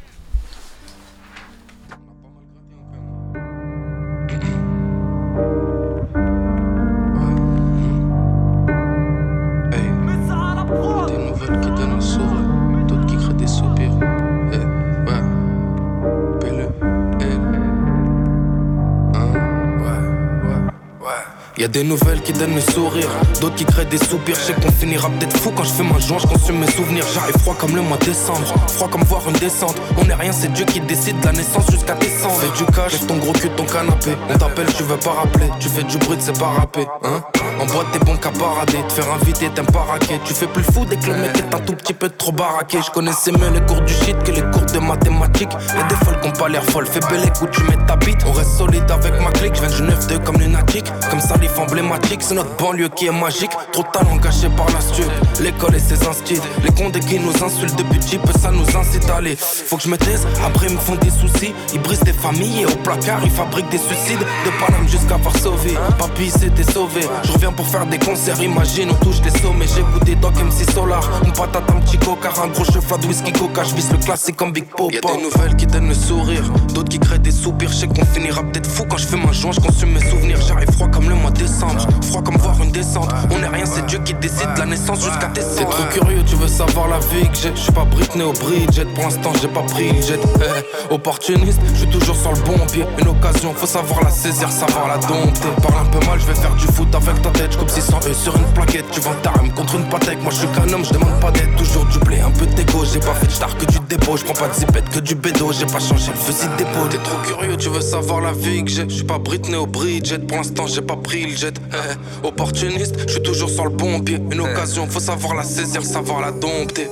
Ouais. Y a des nouvelles qui donnent le sourire, d'autres qui créent des soupirs. Je sais qu'on finira peut-être fou quand je fais ma joint, je consume mes souvenirs. J'arrive froid comme le mois de décembre, froid comme voir une descente. On est rien, c'est Dieu qui décide de la naissance jusqu'à décembre. Fais du cash, ton gros cul ton canapé. On t'appelle, tu veux pas rappeler, tu fais du bruit, c'est pas rappé. Hein en boîte, t'es bon qu'à parader, te faire inviter, t'aimes pas raquer. Tu fais plus fou dès que le mec est un tout petit peu trop baraqué. Je connaissais mieux les cours du shit que les cours de mathématiques. Y'a des folles qui ont pas l'air folles, fais belle écoute, tu mets ta bite. On reste solide avec ma clique, je viens du 9-2 comme lunatique. Comme salif emblématique, c'est notre banlieue qui est magique. Trop de talent gâché par la stud, l'école et ses instits. Les condés qui nous insultent depuis petit peu, ça nous incite à aller. Faut que je me taise, après ils me font des soucis. Ils brisent des familles et au placard ils fabriquent des suicides. De Paname jusqu'à Varsovie, papy s'était sauvé. Je reviens pour faire des concerts, imagine, on touche les sommets. J'écoute des Doc MC Solar, une patate, un petit coca, un gros de whisky coca. Je vise le classique comme Big Pop. Y'a des nouvelles qui donnent le sourire, d'autres qui créent des soupirs. Je sais qu'on finira peut-être fou quand je fais ma joint, je consume mes souvenirs. J'arrive froid comme le mois de décembre, froid comme voir une descente. On est rien, c'est Dieu qui décide de la naissance jusqu'à décembre. T'es trop curieux, tu veux savoir la vie que j'ai. Je suis pas Britney au Bridget, pour l'instant j'ai pas pris le jet. Eh, opportuniste, je suis toujours sur le bon pied. Une occasion, faut savoir la saisir, savoir la dompter. Parle un peu mal, je vais faire du foot avec ta tête. J'coupe 600 E sur une plaquette. Tu vends ta rame contre une patek. Moi je suis qu'un homme, je demande pas d'aide. Toujours du blé, un peu d'égo. J'ai pas fait de star que du dépôt. Je prends pas de zipette que du bédo. J'ai pas changé le fusil dépôt. T'es trop curieux, tu veux savoir la vie que j'ai. Je suis pas Britney au Bridget. Pour l'instant, j'ai pas pris le jet. Eh, opportuniste, je suis toujours sur le bon pied. Une occasion, faut savoir la saisir, savoir la dompter.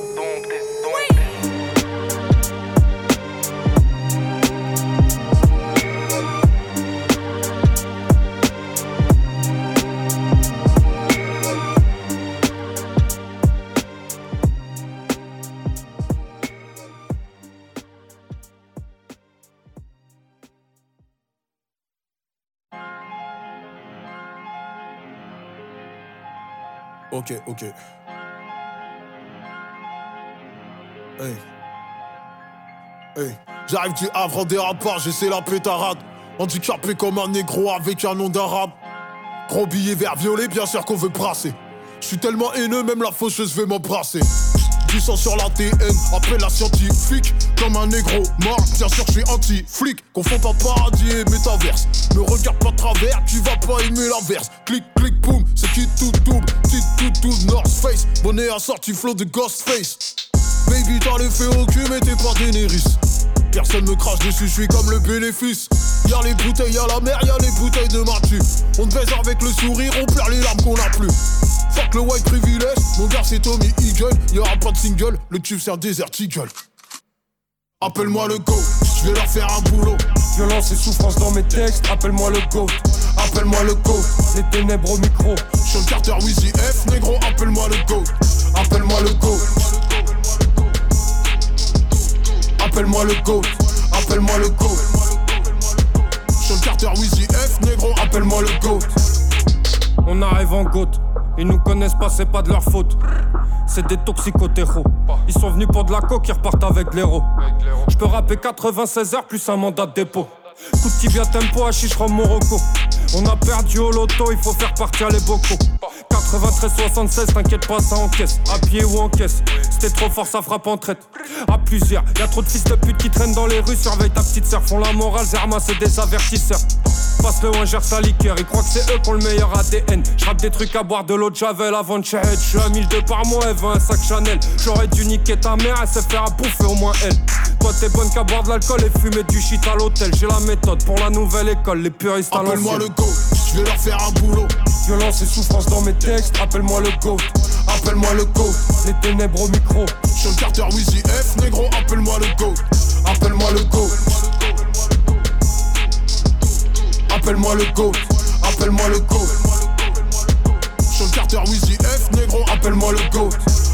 Ok, ok. Hey. Hey. J'arrive du Havre en dérapage, j'essaie la pétarade. Handicapé comme un négro avec un nom d'arabe. Gros billet vert violet, bien sûr qu'on veut brasser. Je suis tellement haineux, même la faucheuse veut m'embrasser. Du sang sur la TN. Appelle la scientifique comme un négro mort. Bien sûr, je suis anti-flic. Confond pas paradis et métaverse. Me regarde pas travers, tu vas pas aimer l'inverse. Clic, clic, boum, c'est qui tout double? Petite tout double, North Face. Bonnet assorti flow de Ghostface. Baby, t'as les fait au cul, mais t'es pas Daenerys. Personne me crache dessus, je suis comme le bénéfice. Y'a les bouteilles, y'a la mer, y'a les bouteilles de Mathieu. On te baise avec le sourire, on perd les larmes qu'on a plus. Fuck le white privilege, mon gars c'est Tommy Eagle. Y'aura pas de single, le tube c'est un désert eagle. Appelle-moi le go, je vais leur faire un boulot. Violence et souffrance dans mes textes, appelle-moi le go. Appelle-moi le go, les ténèbres au micro. Sean Carter, Wizzy F, négro, appelle-moi le go. Appelle-moi le go. Appelle-moi le go. Appelle-moi le go. Sean Carter, Wizzy F, négro, Appelle-moi le go. On arrive en goutte. Ils nous connaissent pas, c'est pas de leur faute. C'est des toxicotéros. Ils sont venus pour de la coque, ils repartent avec l'héros. Je peux rapper 96 heures plus un mandat de dépôt. Coup de tibia tempo, chiche Rome Morocco. On a perdu au loto, il faut faire partir les bocaux. 93-76, t'inquiète pas, ça encaisse. À pied ou en caisse. C'était trop fort, ça frappe en traite. À plusieurs, y a trop de fils de pute qui traînent dans les rues. Surveille ta petite sœur, font la morale, Zerma, c'est des avertisseurs. Passe le un gère sa liqueur, ils croient que c'est eux qui ont le meilleur ADN. J'rappe des trucs à boire de l'eau de Javel avant de Je suis à 1002 par mois, elle veut un sac Chanel. J'aurais dû niquer ta mère, elle sait faire à bouffer au moins elle. Toi t'es bonne qu'à boire de l'alcool et fumer du shit à l'hôtel. J'ai la méthode pour la nouvelle école, les puristes à Appelle-moi le go, je vais leur faire un boulot. Violence et souffrance dans mes textes, appelle-moi le go. Appelle-moi le go, les ténèbres au micro. Sean Carter, Wizzy F, négro, appelle-moi le go. Appelle-moi le go. Appelle-moi le go. Appelle-moi le go. Sean Carter, Wizzy F, négro, Appelle-moi le go.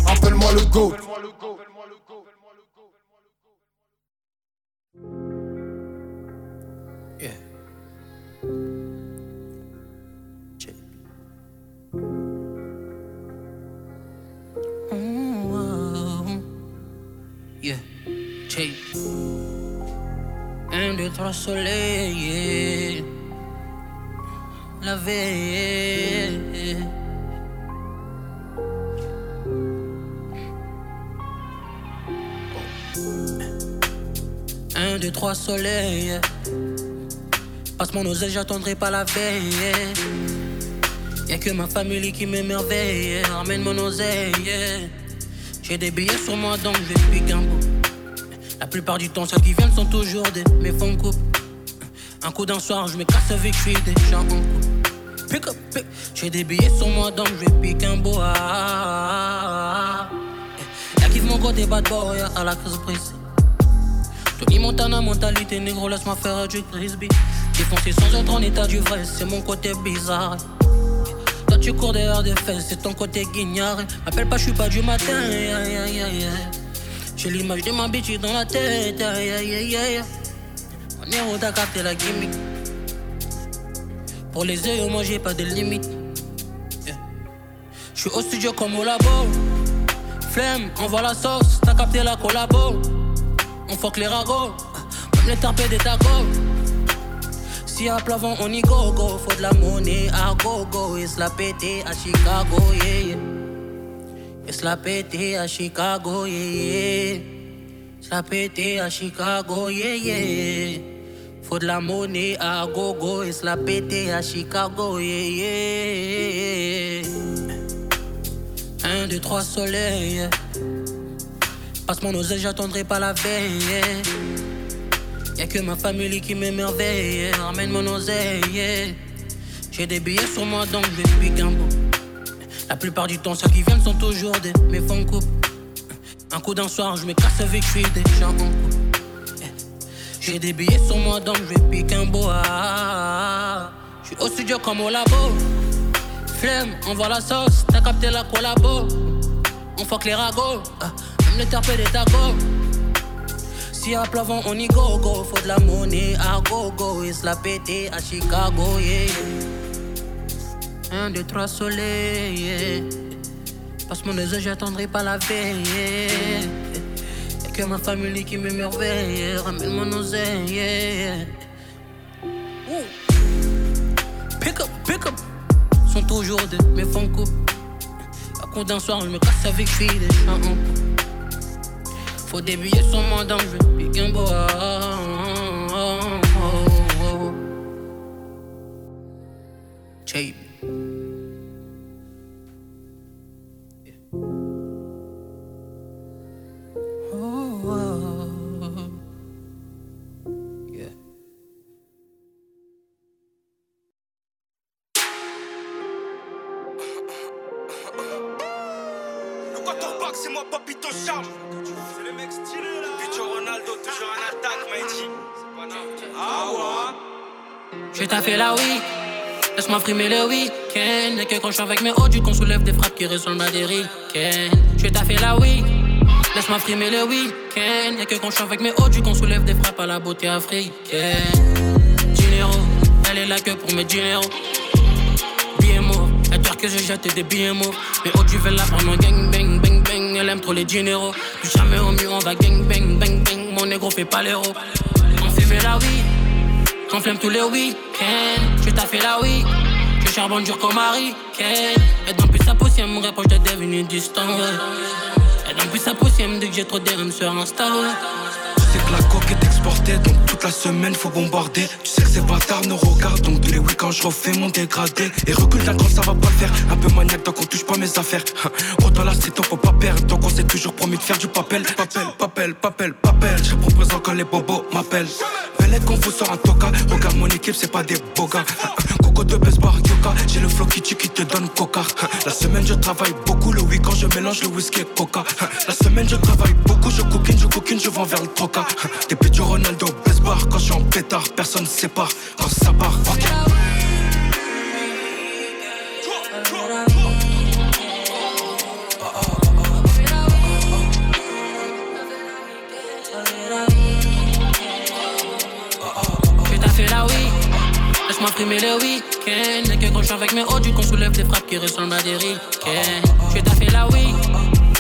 Appelle-moi le go. Mm, Yeah, check. Un, deux, trois soleils. yeah. La veille. Un, deux, trois soleils. Passe mon oseille, j'attendrai pas la veille. Y'a que ma famille qui m'émerveille. Ramène mon oseille. J'ai des billets sur moi donc je vais piquer un bout. La plupart du temps, ceux qui viennent sont toujours des mes fonds. Un coup d'un soir, je me casse avec je suis déjà en couple. Pick up, pick. J'ai des billets sur moi donc je vais piquer un ah. Y'a qui mon côté bad boy à la crise brisée. Tony Montana, mentalité négro, laisse-moi faire du frisbee. Défoncé sans être en état du vrai, c'est mon côté bizarre. Toi tu cours derrière des fesses, c'est ton côté guignard. M'appelle pas, je suis pas du matin. aïe, aïe, aïe. J'ai l'image de ma bitch dans la tête. T'as capté la gimmick. Pour les yeux, moi j'ai pas de limite. Yeah. Je suis au studio comme au labo. Flemme, envoie la sauce, t'as capté la collabo. On fuck les ragots, même les tapés des tacos. Si à plavant on y go go, faut de la monnaie à go go. Et se la péter à Chicago, yeah yeah. Et se la péter à Chicago, yeah yeah. Se la péter à Chicago, yeah yeah. Faut de la monnaie à go go. Et la à Chicago, yeah yeah. Un, deux, trois soleils. Passe mon oseille, j'attendrai pas la veille. Y'a que ma famille qui m'émerveille. Ramène mon oseille. J'ai des billets sur moi donc je un bout. La plupart du temps, ceux qui viennent sont toujours des mes fonds coupe. Un coup d'un soir, je me casse avec je suis déjà en. J'ai des billets sur moi donc je vais piquer un bout. Ah, Je suis au studio comme au labo. Flemme, envoie la sauce, t'as capté la collabo. On fuck les ragots, ah, même les tapés des tacos. Si à plavant on y go go, faut de la monnaie à go go. Et la péter à Chicago, yeah. Un, deux, trois soleils, yeah. Passe mon oseille, j'attendrai pas la veille, yeah. Ma famille qui m'émerveille. Ramène mon oseille. Pick up, pick up. Sont toujours de mes coupe. À coup d'un soir, je me casse avec couple. Faut des billets sur moi dans boy. Frimer le week-end. Et que quand je suis avec mes hauts, du qu'on soulève des frappes qui résonnent à des ricaines. J'ai taffé la oui. Laisse-moi frimer le week-end. Et que quand je suis avec mes hauts, du qu'on soulève des frappes à la beauté africaine. Dinero, elle est là que pour mes dinero. Mauves, elle que j'ai jeté des mauves. Mais hauts, du vais là pendant gang bang bang bang. Elle aime trop les dinero. Plus jamais au mieux, on va gang bang bang bang. Mon négro fait pas l'héros. On fait la oui. On flemme tous les week-ends. Je t'ai fait la oui. Charbonne dur comme. Et dans plus sa possible, me reproche de devenu distant. Et dans plus sa possible, dès que j'ai trop d'RM sur Insta. sais que la coque est exportée, donc toute la semaine faut bombarder. Tu sais que ces bâtards nous regardent, donc tous les week-ends je refais mon dégradé. Et recule d'un cran, ça va pas faire. Un peu maniaque, donc on touche pas mes affaires. Gros dans la c'est faut pas perdre. Donc on s'est toujours promis de faire du papel. Papel, papel, papel, papel. Je réponds présent quand les bobos m'appellent. Belle qu'on vous sort un toca. Regarde mon équipe, c'est pas des beaux gars. Coco de Besbar, Yoka. J'ai le flow qui tue qui te donne coca. La semaine je travaille beaucoup, le week-end je mélange le whisky et coca. La semaine je travaille beaucoup, je coquine, je coquine, je vends vers le troca. Des petits Ronaldo, Besbar. Quand je suis en pétard, personne se sépare. Quand ça part. Laisse-moi frimer le week-end. Et que quand je suis avec mes hauts, du qu'on soulève des frappes qui ressemblent à des ricaines. Je t'ai fait la oui.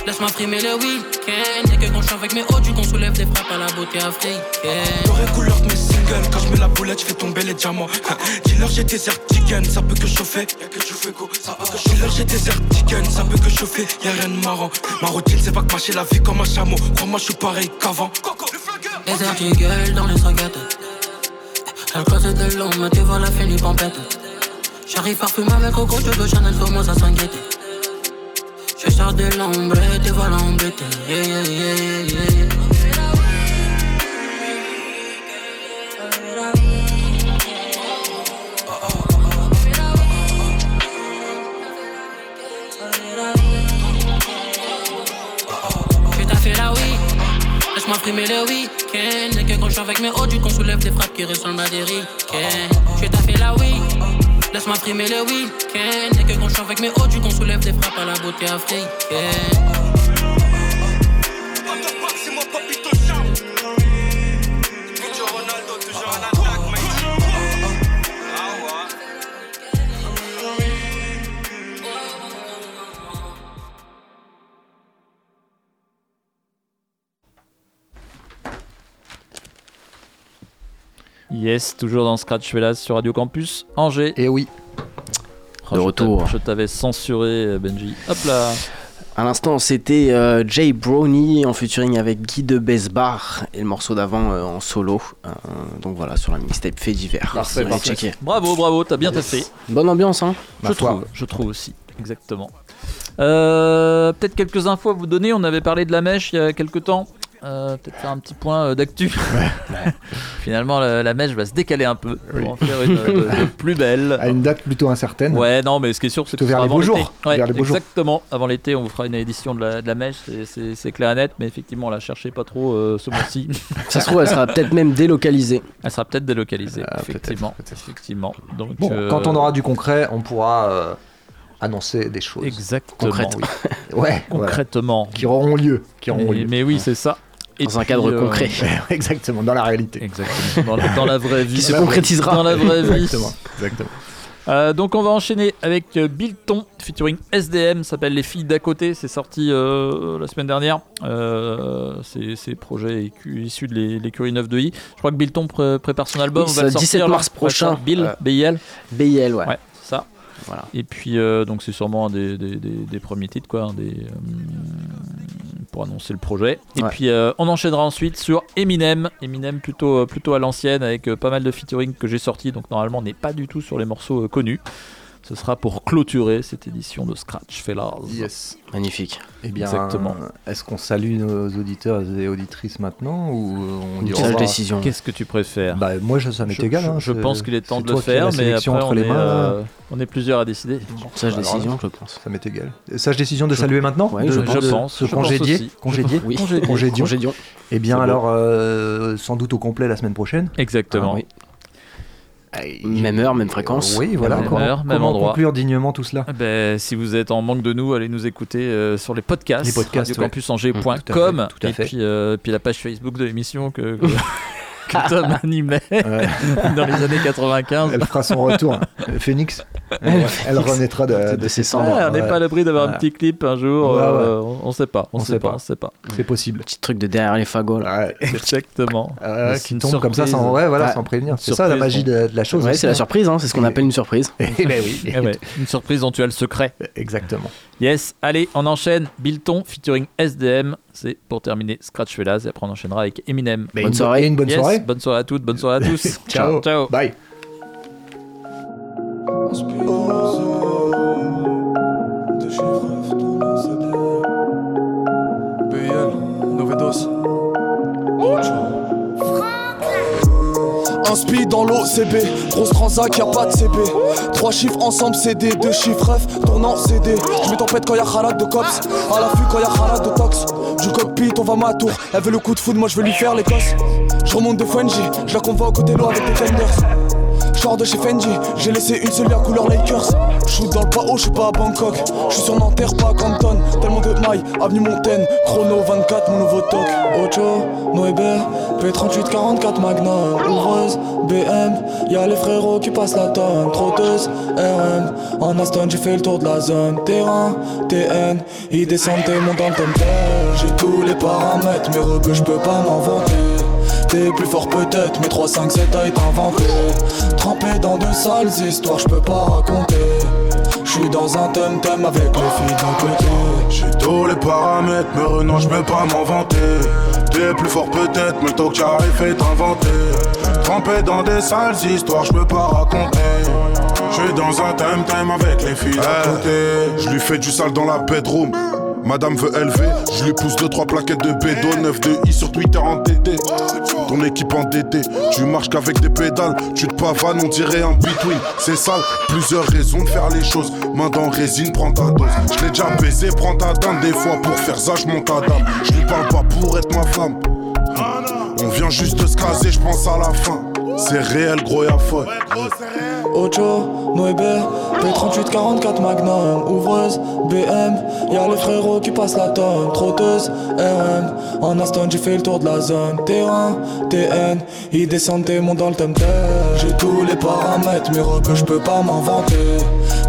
Laisse-moi frimer le week-end. Et que quand je suis avec mes hauts, du qu'on soulève des frappes à la beauté africaine. J'aurais couleur de mes singles. Quand je mets la boulette, je fais tomber les diamants. Dealer, j'ai des Ertigan, ça peut que chauffer. Y'a que je fais go, ça peut que chauffer. Dealer, j'ai des Ertigan, ça peut que chauffer. Y'a rien de marrant. Ma routine, c'est pas que marcher la vie comme un chameau. Crois-moi, je suis pareil qu'avant. Les articles dans les raquettes. La closet de l'homme, tu vois la fini pampette. J'arrive parfumé avec Coco, je de Chanel, commence à s'inquiéter. Je sors de l'ombre et te voilà embêté. Yeah, yeah, yeah, yeah, yeah. Frimer le week-end. Que quand je avec mes hauts, du qu'on soulève des frappes qui ressemblent à des ricaines. Je fait la oui. Laisse-moi frimer le week-end. Que quand je avec mes hauts, du qu'on soulève des frappes à la beauté africaine. Yes, toujours dans Scratch Velas sur Radio Campus Angers. Et oui. Oh, De je retour. Je t'avais censuré, Benji. Hop là. À l'instant, c'était euh, Jay Brownie en featuring avec Guy de Besbar et le morceau d'avant euh, en solo. Euh, donc voilà, sur la mixtape fait divers. Parfait, parfait. checker. Bravo, bravo, t'as bien taffé. Bonne ambiance, hein Je trouve, je trouve aussi, exactement. Peut-être quelques infos à vous donner. On avait parlé de la mèche il y a quelques temps. Euh, Peut-être faire un petit point euh, d'actu. Finalement, la, la mèche va se décaler un peu pour en faire une de- de plus belle. À une date plutôt incertaine. Ouais, non, mais ce qui est sûr, c'est que vers sera les avant beaux. Ouais, Vers les beaux jours. exactement. Avant l'été, on vous fera une édition de la, de la mèche, c'est- clair et net, mais effectivement, on la cherchait pas trop euh, ce mois-ci. Ça se trouve, elle sera peut-être même délocalisée. Elle sera peut-être délocalisée, Ah, effectivement. effectivement. Donc, Bon, euh, quand on aura du concret, on pourra euh, annoncer des choses. Exactement. Concrètes, oui. Ouais, voilà. Concrètement. Qui auront lieu. Qui auront Mais- lieu. mais oui, c'est ça. Et Dans un cadre euh, concret. Exactement, dans la réalité. Exactement. Dans, dans la vraie vie. Qui se concrétisera. Dans la vraie vie. Exactement. Exactement. Euh, donc on va enchaîner avec euh, Bilton featuring SDM, s'appelle Les filles d'à côté, c'est sorti euh, la semaine dernière. Euh, c'est c'est projet issu de l'é- l'écurie 9 de I. Je crois que Bilton pré- prépare son album. Oui, on va c'est le le 17 sortir, là. mars prochain. Bill, Euh, BIL. BIL, ouais. Ça. Voilà. Et puis euh, donc c'est sûrement un des, des- des- des premiers titres quoi, des, euh, pour annoncer le projet. Et Ouais. puis euh, on enchaînera ensuite sur Eminem. Eminem plutôt, euh, plutôt à l'ancienne avec euh, pas mal de featuring que j'ai sorti. Donc normalement on n'est pas du tout sur les morceaux connus. Ce sera pour clôturer cette édition de Scratch Fellas. Yes. Magnifique. Eh bien, Exactement. est-ce qu'on salue nos auditeurs et auditrices maintenant ou on dit sage décision. Qu'est-ce que tu préfères Bah moi je- ça m'est égal. Je, hein, je pense qu'il est temps de le faire, mais après entre on, les est, mains. euh, on est plusieurs à décider. Sage alors décision, je pense. Ça m'est égal. Sage décision de saluer maintenant Ouais, de, je pense. de- pense, de je pense congédier aussi. Congédier Oui. Congédier. Eh bien alors, euh, sans doute au complet la semaine prochaine. Exactement. Ah, oui. Même heure, même fréquence. Oui, voilà. Même comment heure, même comment endroit. conclure dignement tout cela Eh Ben, si vous êtes en manque de nous, allez nous écouter euh, sur les podcasts, Les podcasts, à fait, tout à et fait. puis, euh, puis la page Facebook de l'émission que, que, que Tom animait Ouais. dans les années 95. Elle fera son retour. hein. Phoenix, elle, elle renaîtra de, de ses cendres. Ouais, on n'est Ouais. pas à l'abri d'avoir un petit clip un jour. Ouais, euh, on, on sait pas. On, On sait, sait pas. pas. On sait pas. C'est possible. Petit truc de derrière les fagots. là. Exactement. Euh, qui tombe comme ça sans, surprise. ouais, voilà, Ouais. sans prévenir. C'est Surprise, ça la magie de, de la chose. C'est la surprise, hein, c'est ce qu'on appelle une surprise. Eh ben oui, Eh ouais, une surprise dont tu as le secret. exactement. Yes, allez, on enchaîne. Bilton featuring SDM. C'est pour terminer Scratch Fellas. Et après, on enchaînera avec Eminem. Mais Bonne une soirée. Et une bonne Yes, soirée. Bonne soirée à toutes. Bonne soirée à tous. Ciao. Ciao. Bye. Un speed dans l'OCB, grosse transac, y'a pas de CB. Trois chiffres ensemble, CD, deux chiffres F, tournant CD. Je mets tempête quand y'a Khalad de cops, à l'affût quand y'a Khalad de tox. Du cockpit, on va ma tour. Elle veut le coup de foudre, moi je veux lui faire les cosses. Je remonte de Fenji, je la convoque au télo avec des tenders. J'sors de chez Fendi, j'ai laissé une seule couleur Lakers. J'suis dans le pas haut, j'suis pas à Bangkok. J'suis sur Nanterre, pas à Canton. Tellement de mailles, avenue Montaigne. Chrono 24, mon nouveau toc. Ocho, Noébé, P38 44 Magnum. Ouvreuse, BM, y'a les frérots qui passent la tonne. Trotteuse, RM. En Aston, j'ai fait le tour de la zone. Terrain, TN, ils descendent montent dans le J'ai tous les paramètres, mais rebeux, j'peux pas m'en vanter. T'es plus fort peut-être, mais 3, 5, 7 a été inventé Trempé dans de sales histoires, je peux pas raconter Je suis dans un tum-tum avec les filles d'un côté J'ai tous les paramètres, mais Renan, je peux pas m'en vanter. T'es plus fort peut-être, mais le taux que j'arrive est inventé. Trempé dans des sales histoires, je peux pas raconter. Je suis dans un thème-thème avec les filles d'à côté. Je lui fais du sale dans la bedroom. Madame veut élever, je lui pousse 2-3 plaquettes de bédo, 9 de I sur Twitter en DD. Ton équipe endettée, tu marches qu'avec des pédales, tu te pavanes, on dirait un between. C'est sale, plusieurs raisons de faire les choses. Main dans résine, prends ta dose. Je l'ai déjà baisé, prends ta dame. Des fois pour faire ça, je monte à dame. Je lui parle pas pour être ma femme. On vient juste de se caser, je pense à la fin. C'est réel, gros, y'a folle. Ocho, Noébé, P38 44 Magnum, ouvreuse, BM, y'a les frérots qui passent la tonne, trotteuse, RM, en Aston j'ai fait le tour de la zone, terrain, TN, ils descendent et montent dans le tom J'ai tous les paramètres, mais rebeux je peux pas m'en vanter.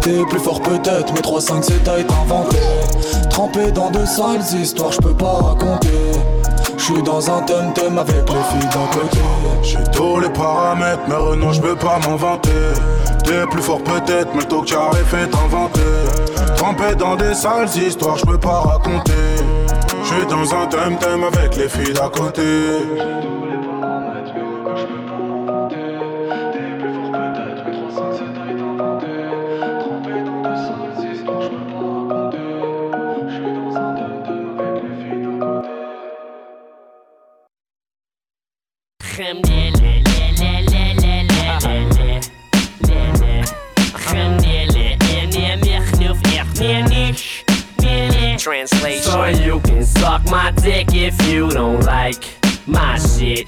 T'es plus fort peut-être, mais 3, 5, 7 a été inventé. Trempé dans de sales histoires, je peux pas raconter. Je suis dans un tum-tum avec les filles d'un côté. J'ai tous les paramètres, mais Renan, je peux pas m'en vanter. T'es plus fort peut-être, mais le j'arrive est inventé. Trempé dans des sales histoires, je peux pas raconter. Je suis dans un thème-thème avec les filles d'à côté. Translation. So you can suck my dick if you don't like my shit.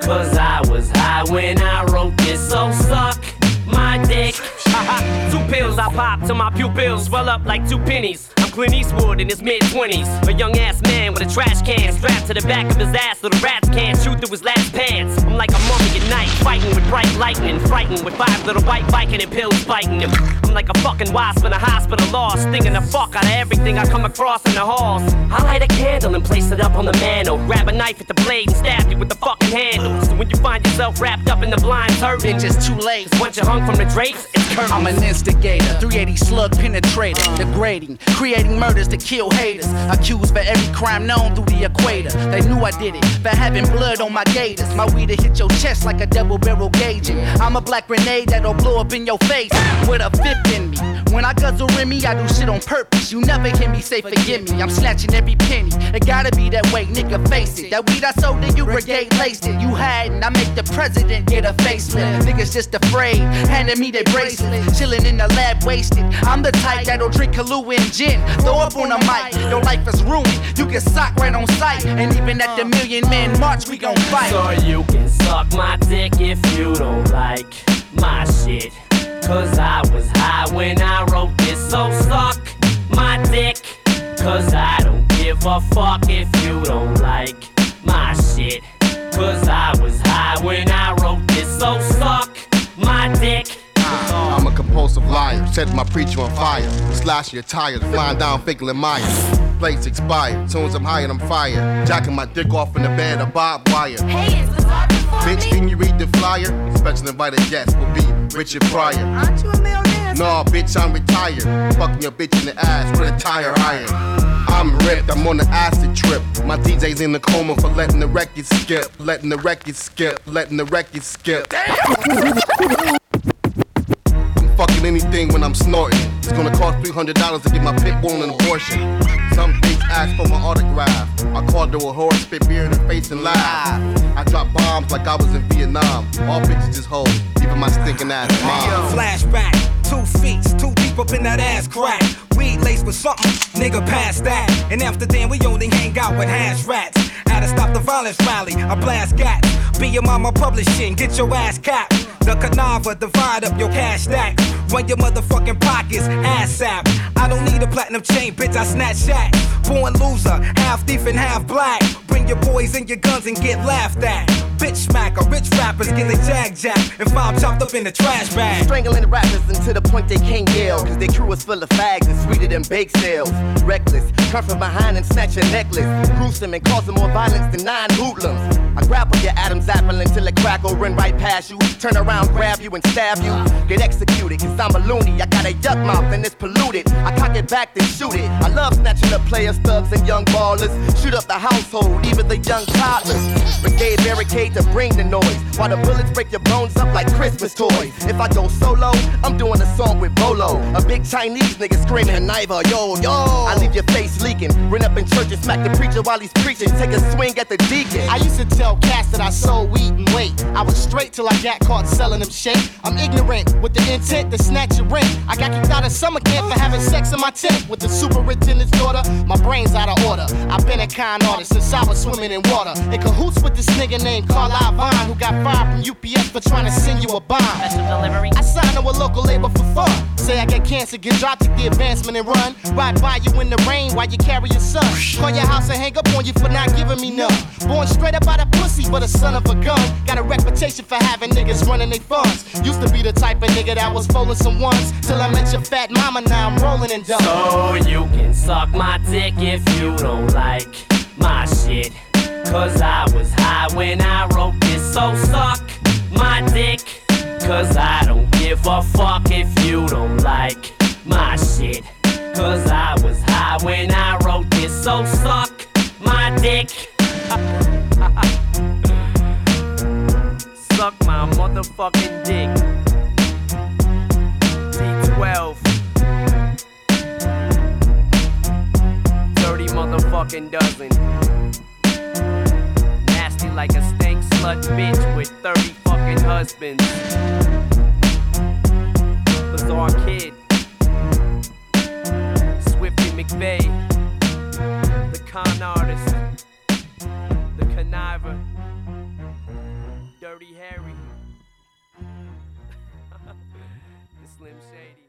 Cause I was high when I wrote this, so suck my dick. two pills I pop till my pupils swell up like two pennies. Clint Eastwood in his mid 20s. A young ass man with a trash can strapped to the back of his ass so the rats can't shoot through his last pants. I'm like a mummy at night, fighting with bright lightning, frightened with five little white biking and pills biting him. I'm like a fucking wasp in a hospital lost, stinging the fuck out of everything I come across in the halls. I light a candle and place it up on the mantle. Grab a knife at the blade and stab you with the fucking handle. So when you find yourself wrapped up in the blind turd, it's just too late. Once you're hung from the drapes, it's curtains. I'm an instigator, 380 slug penetrator, degrading, creating committing murders to kill haters. Accused for every crime known through the equator. They knew I did it for having blood on my gators. My weed hit your chest like a double barrel gauging. I'm a black grenade that'll blow up in your face with a fifth in me. When I guzzle Remy, I do shit on purpose. You never hear me say forgive me. I'm snatching every penny. It gotta be that way, nigga. Face it. That weed I sold to you, brigade laced it. You hiding, I make the president get a facelift. Niggas just afraid, handing me their bracelet. Chilling in the lab, wasted. I'm the type that'll drink Kahlua and gin. Throw up on mic, your life is ruined. You can sock right on sight, and even at the Million Man March, we gon' fight. So you can suck my dick if you don't like my shit. Cause I was high when I wrote this, so suck my dick. Cause I don't give a fuck if you don't like my shit. Cause I was high when I wrote this, so suck my dick. I'm a compulsive liar, set my preacher on fire. Slash your tires, flying down and Myers. Plates expired, soon as I'm high and I'm fired. Jacking my dick off in the bed of barbed wire. Hey, is this hard for Bitch, can you read the flyer? Special invited guest will be Richard Pryor. Aren't you a millionaire? No, bitch, I'm retired. Fucking your bitch in the ass with a tire iron. I'm ripped, I'm on the acid trip. My DJ's in the coma for letting the record skip. Letting the record skip, letting the record skip. I'm fucking anything when I'm snorting. It's gonna cost $300 to get my pit bull an abortion. Some bitch asked for my autograph. I called her a whore, spit beer in her face and laugh. I dropped bombs like I was in Vietnam. All bitches just hold, even my stinking ass mom. Flashback, two feet, too deep up in that ass crack. Weed laced with something, nigga pass that. In Amsterdam, we only hang out with hash rats. Had to stop the violence rally, I blast gats. Be your mama publishing, get your ass capped. The Canava, divide up your cash stacks. Run your motherfucking pockets, ass sap. I don't need a platinum chain, bitch, I snatch that. Born loser, half thief and half black. Bring your boys and your guns and get laughed at. Bitch smacker, rich rappers get their jag jack and five chopped up in the trash bag. Strangling the rappers until the point they can't yell. Cause their crew is full of fags and sweeter than bake sales. Reckless, come from behind and snatch your necklace. Gruesome and causing more violence than nine hoodlums. I grapple your Adam's apple until it crackle, run right past you. Turn around, grab you and stab you. Get executed, cause I'm a loony. I got a yuck mouth and it's polluted. I cock it back, then shoot it. I love snatching up players, thugs, and young ballers. Shoot up the household, even the young toddlers. Brigade barricade to bring the noise. While the bullets break your bones up like Christmas toys. If I go solo, I'm doing a song with Bolo. A big Chinese nigga screaming, Niva, yo, yo. I leave your face leaking. Run up in church and smack the preacher while he's preaching. Take a swing at the deacon. I used to tell cats that I sold weed and weight. I was straight till I got caught selling them shit. I'm ignorant with the intent to snatch your rent. I got kicked out of summer camp for having sex in my tent with the superintendent's daughter. My brain's out of order. I've been a con artist since I was swimming in water. In cahoots with this nigga named Carlisle Vine who got fired from UPS for trying to send you a bond. delivery. I signed to a local label for fun. Say I got cancer, get dropped, take the advancement and run. Ride by you in the rain while you carry your son. Call your house and hang up on you for not giving me none. Born straight up out of pussy, but a son of a gun. Got a reputation for having niggas running their funds. Used to be the type of nigga that was folding some ones. Till I met your fat mama, now I'm rolling and done. So you can suck my dick if you don't like my shit. Cause I was high when I wrote this, so suck my dick. Cause I don't give a fuck if you don't like my shit. Cause I was high when I wrote this, so suck my dick. suck my motherfucking dick. D12. Dirty motherfucking dozen. Nasty like a stank slut bitch with 30 fucking husbands. Bizarre kid. Swifty McVeigh. The con artist. The conniver. Dirty Harry. the Slim Shady.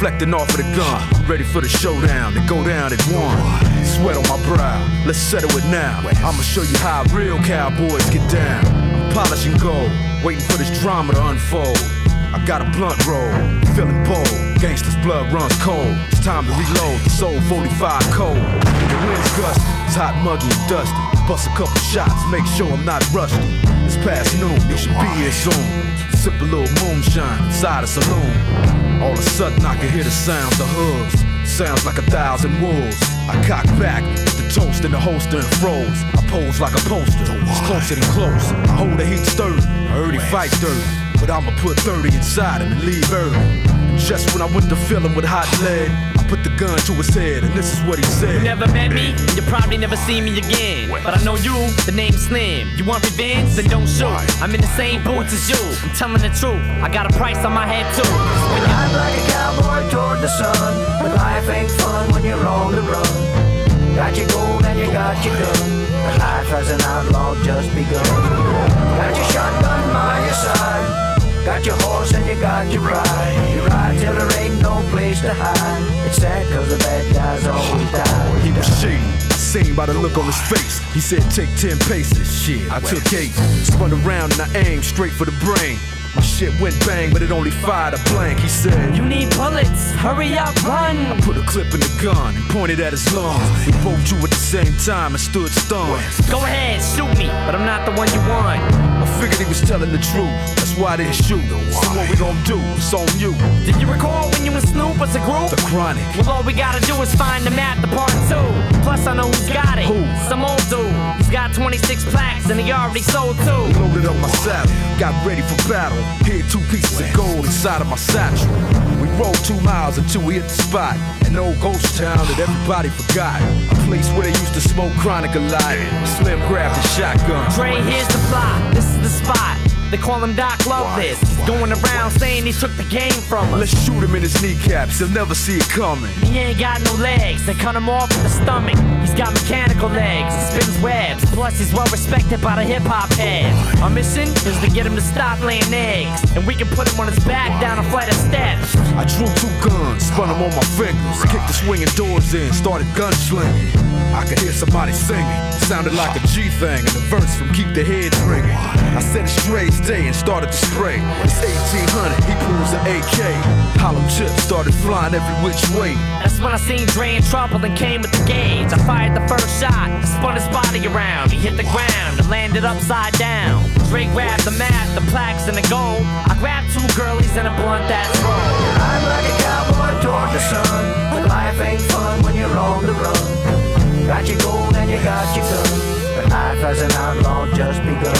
Deflecting off of the gun. Ready for the showdown to go down at one. Sweat on my brow, let's settle it now. I'ma show you how real cowboys get down. I'm polishing gold, waiting for this drama to unfold. I got a blunt roll, feeling bold. Gangsta's blood runs cold. It's time to reload. The soul 45 cold. The wind's gusty, it's hot, muggy, and dusty. Bust a couple shots, make sure I'm not rusty. It's past noon, it should be here soon. Sip a little moonshine inside a saloon. All of a sudden I can hear the sounds of hooves. Sounds like a thousand wolves. I cock back, the toast in the holster and froze. I pose like a poster, it's closer than close. I hold the heat stirred, I heard he fight dirty. But I'ma put 30 inside him and leave early. And just when I went to fill him with hot lead, put the gun to his head, and this is what he said. You never met me, you probably never see me again. But I know you, the name's Slim. You want revenge? Then don't shoot. I'm in the same boots as you. I'm telling the truth. I got a price on my head too. I'm like a cowboy toward the sun, but life ain't fun when you're on the run. Got your gold and you got your gun, but life as an outlaw just begun. Got your shotgun by your side. Got your horse and you got your ride. You ride till there ain't no place to hide. It's sad cause the bad guys always die. He was shady. Seen by the look on his face. He said, take 10 paces. Shit, I took eight. Spun around and I aimed straight for the brain. My shit went bang, but it only fired a blank. He said, You need bullets. Hurry up, run. I put a clip in the gun and pointed at his lungs. We both drew at the same time and stood stunned. Go ahead, shoot me, but I'm not the one you want. I figured he was telling the truth. That's why I didn't shoot. So what we gonna do? It's on you. Did you recall when you and Snoop was a group? The chronic. Well, all we gotta do is find them at the part two. Plus, I know who's got it. Who? Some old dude. He's got 26 plaques and he already sold two. Loaded up my saddle, got ready for battle. Hid two pieces of gold inside of my satchel. We rode two miles until we hit the spot. An old ghost town that everybody forgot. A place where they used to smoke chronic a lot. Slim grabbed his shotgun. Dre, here's the plot. This is the spot. They call him Doc, love this going around saying he took the game from us. Let's shoot him in his kneecaps, he'll never see it coming. He ain't got no legs, they cut him off in the stomach. He's got mechanical legs, he spins webs. Plus, he's well respected by the hip hop heads. Our mission is to get him to stop laying eggs, and we can put him on his back down a flight of steps. I drew two guns, spun them on my fingers, kicked the swinging doors in, started gunslinging. I could hear somebody singing, sounded like a G thing, and a verse from Keep the Heads Ringing. I said it straight, stay, and started to spray. It's 1800, he pulls an AK. Hollow tips started flying every which way. That's when I seen Dre in trouble and came with the gauge. I fired the first shot, spun his body around. He hit the ground and landed upside down. Dre grabbed the map, the plaques, and the gold. I grabbed two girlies and a blunt that's roll. I'm like a cowboy toward the sun, but life ain't fun when you're on the run. Got your gold and you got your gun, but life as an outlaw just begun.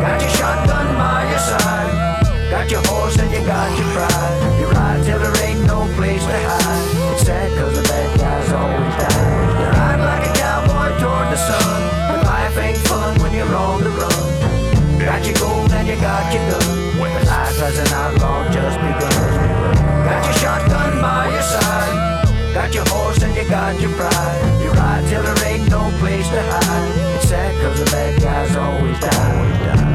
Got your shotgun by your side, got your horse and you got your pride. You ride till there ain't no place to hide. It's sad cause the bad guys always die. You ride like a cowboy toward the sun, but life ain't fun when you're on the run. Got your gold and you got your gun, but life as an outlaw just begun. Got your shotgun by your side. Got your horse and you got your pride. You ride till there ain't no place to hide. It's sad cause the bad guys always die.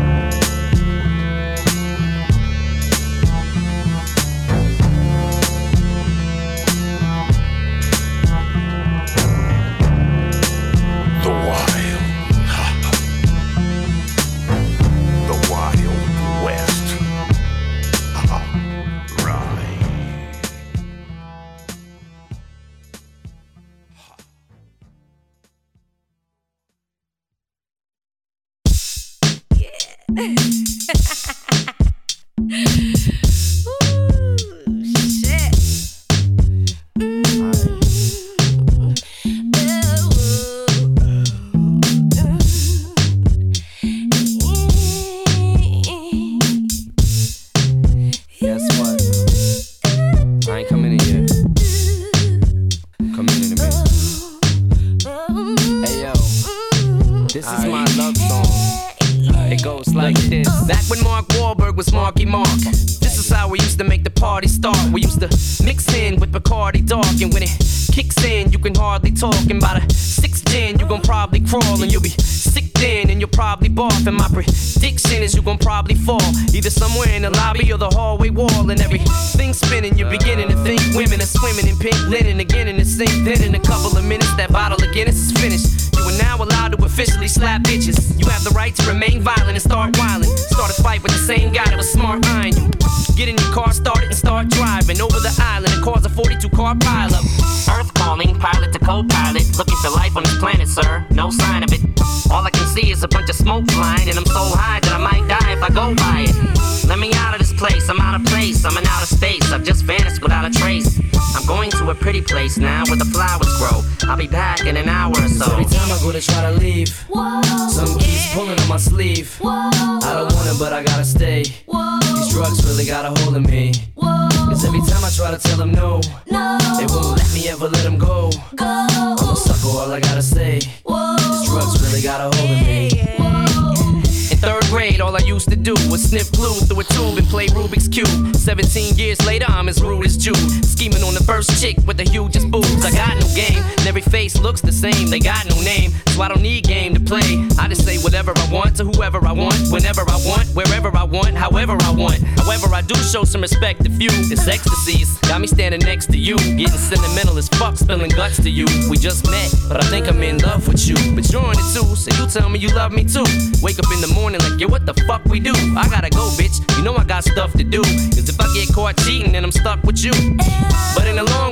Wahlberg was Marky Mark. This is how we used to make the party start. We used to mix in with Bacardi Dark, and when it kicks in, you can hardly talk. And by the sixth gin, you gon' probably crawl, and you'll be sick and you'll probably barf. And my prediction is you gon' probably fall either somewhere in the lobby or the hallway wall. And everything spinning, you're beginning to think women are swimming in pink linen again in the sink. Then in a couple of minutes, that bottle of Guinness is finished. You are now allowed to officially slap bitches. You have the right to remain violent and start whiling. Start a fight with the same guy that was smart eyeing you. Get in your car, start it, and start driving over the island and cause a 42 car pileup. Earth calling, pilot to co-pilot. Looking for life on this planet, sir. No sign of it. All I can see is a bunch of smoke flying, and I'm so high that I might die if I go by it. Let me out of this place. I'm out of place. I'm in outer space. I've just vanished without a trace. I'm going to a pretty place now where the flowers grow. I'll be back in an hour or so. Every time I go to try to leave, some keeps pulling on my sleeve. I don't want it, but I gotta stay. These drugs really got a hold of me. Cause every time I try to tell them no, they won't let me ever let them go. I'm a sucker, all I gotta say. These drugs really got a hold of me. Third grade, all I used to do was sniff glue through a tube and play Rubik's Cube. 17 years later, I'm as rude as Jude. Scheming on the first chick with the hugest boobs. I got no game, and every face looks the same. They got no name, so I don't need game to play. I just say whatever I want to whoever I want, whenever I want, wherever I want, however I want. However, I do show some respect to few. It's ecstasies, got me standing next to you. Getting sentimental as fuck, spilling guts to you. We just met, but I think I'm in love with you. But you're in it too, so you tell me you love me too. Wake up in the morning like, yo, what the fuck we do? I gotta go, bitch. You know I got stuff to do. Cause if I get caught cheating, then I'm stuck with you. But in the long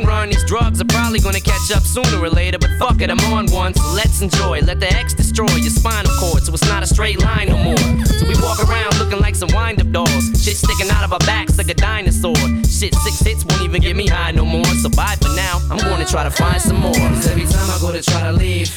drugs are probably gonna catch up sooner or later. But fuck it, I'm on one, so let's enjoy. Let the X destroy your spinal cord, so it's not a straight line no more. So we walk around looking like some wind up dolls. Shit sticking out of our backs like a dinosaur. Shit, six hits won't even get me high no more. So bye for now, I'm gonna try to find some more. Cause every time I go to try to leave,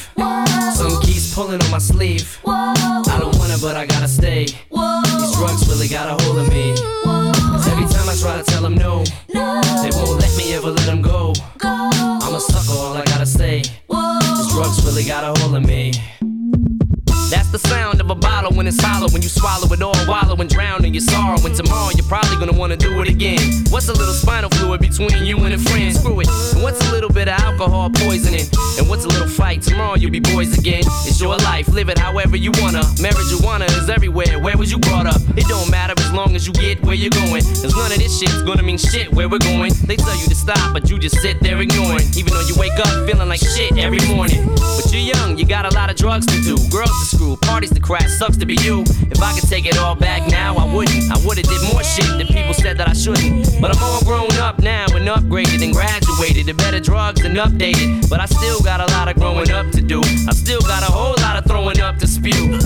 some keys pulling on my sleeve. I don't wanna, but I gotta stay. These drugs really got a hold of me. Cause every time I try to tell them no, they won't let me ever let them go. I'm a sucker, all I gotta say. These drugs really got a hold of me. That's the sound of a bottle when it's hollow. When you swallow it all, wallow and drown in your sorrow. And tomorrow you're probably gonna wanna do it again. What's a little spinal fluid between you and a friend? Screw it. And what's a little bit of alcohol poisoning? And what's a little fight? Tomorrow you'll be boys again. It's your life, live it however you wanna. Marijuana is everywhere. Where was you brought up? It don't matter as long as you get where you're going. Cause none of this shit's gonna mean shit where we're going. They tell you to stop, but you just sit there ignoring. Even though you wake up feeling like shit every morning. But you're young, you got a lot of drugs to do. Girls to screw, parties to crash, sucks to be you. If I could take it all back now, I wouldn't. I would've did more shit than people said that I shouldn't. But I'm all grown up now and upgraded and graduated to better drugs and updated. But I still got a lot of growing up to do. I still got a whole lot of throwing up to spew.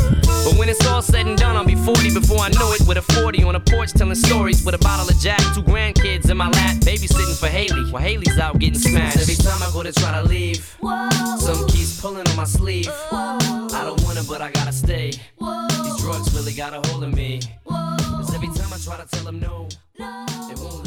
But when it's all said and done, I'll be 40 before I know it. With a 40 on a porch telling stories with a bottle of Jack, two grandkids in my lap, babysitting for Haley while Haley's out getting smashed. Every time I go to try to leave, some keys pulling on my sleeve. I don't wanna, but I I gotta stay. Whoa. These drugs really got a hold of me. Whoa. Cause every time I try to tell them no, no. it won't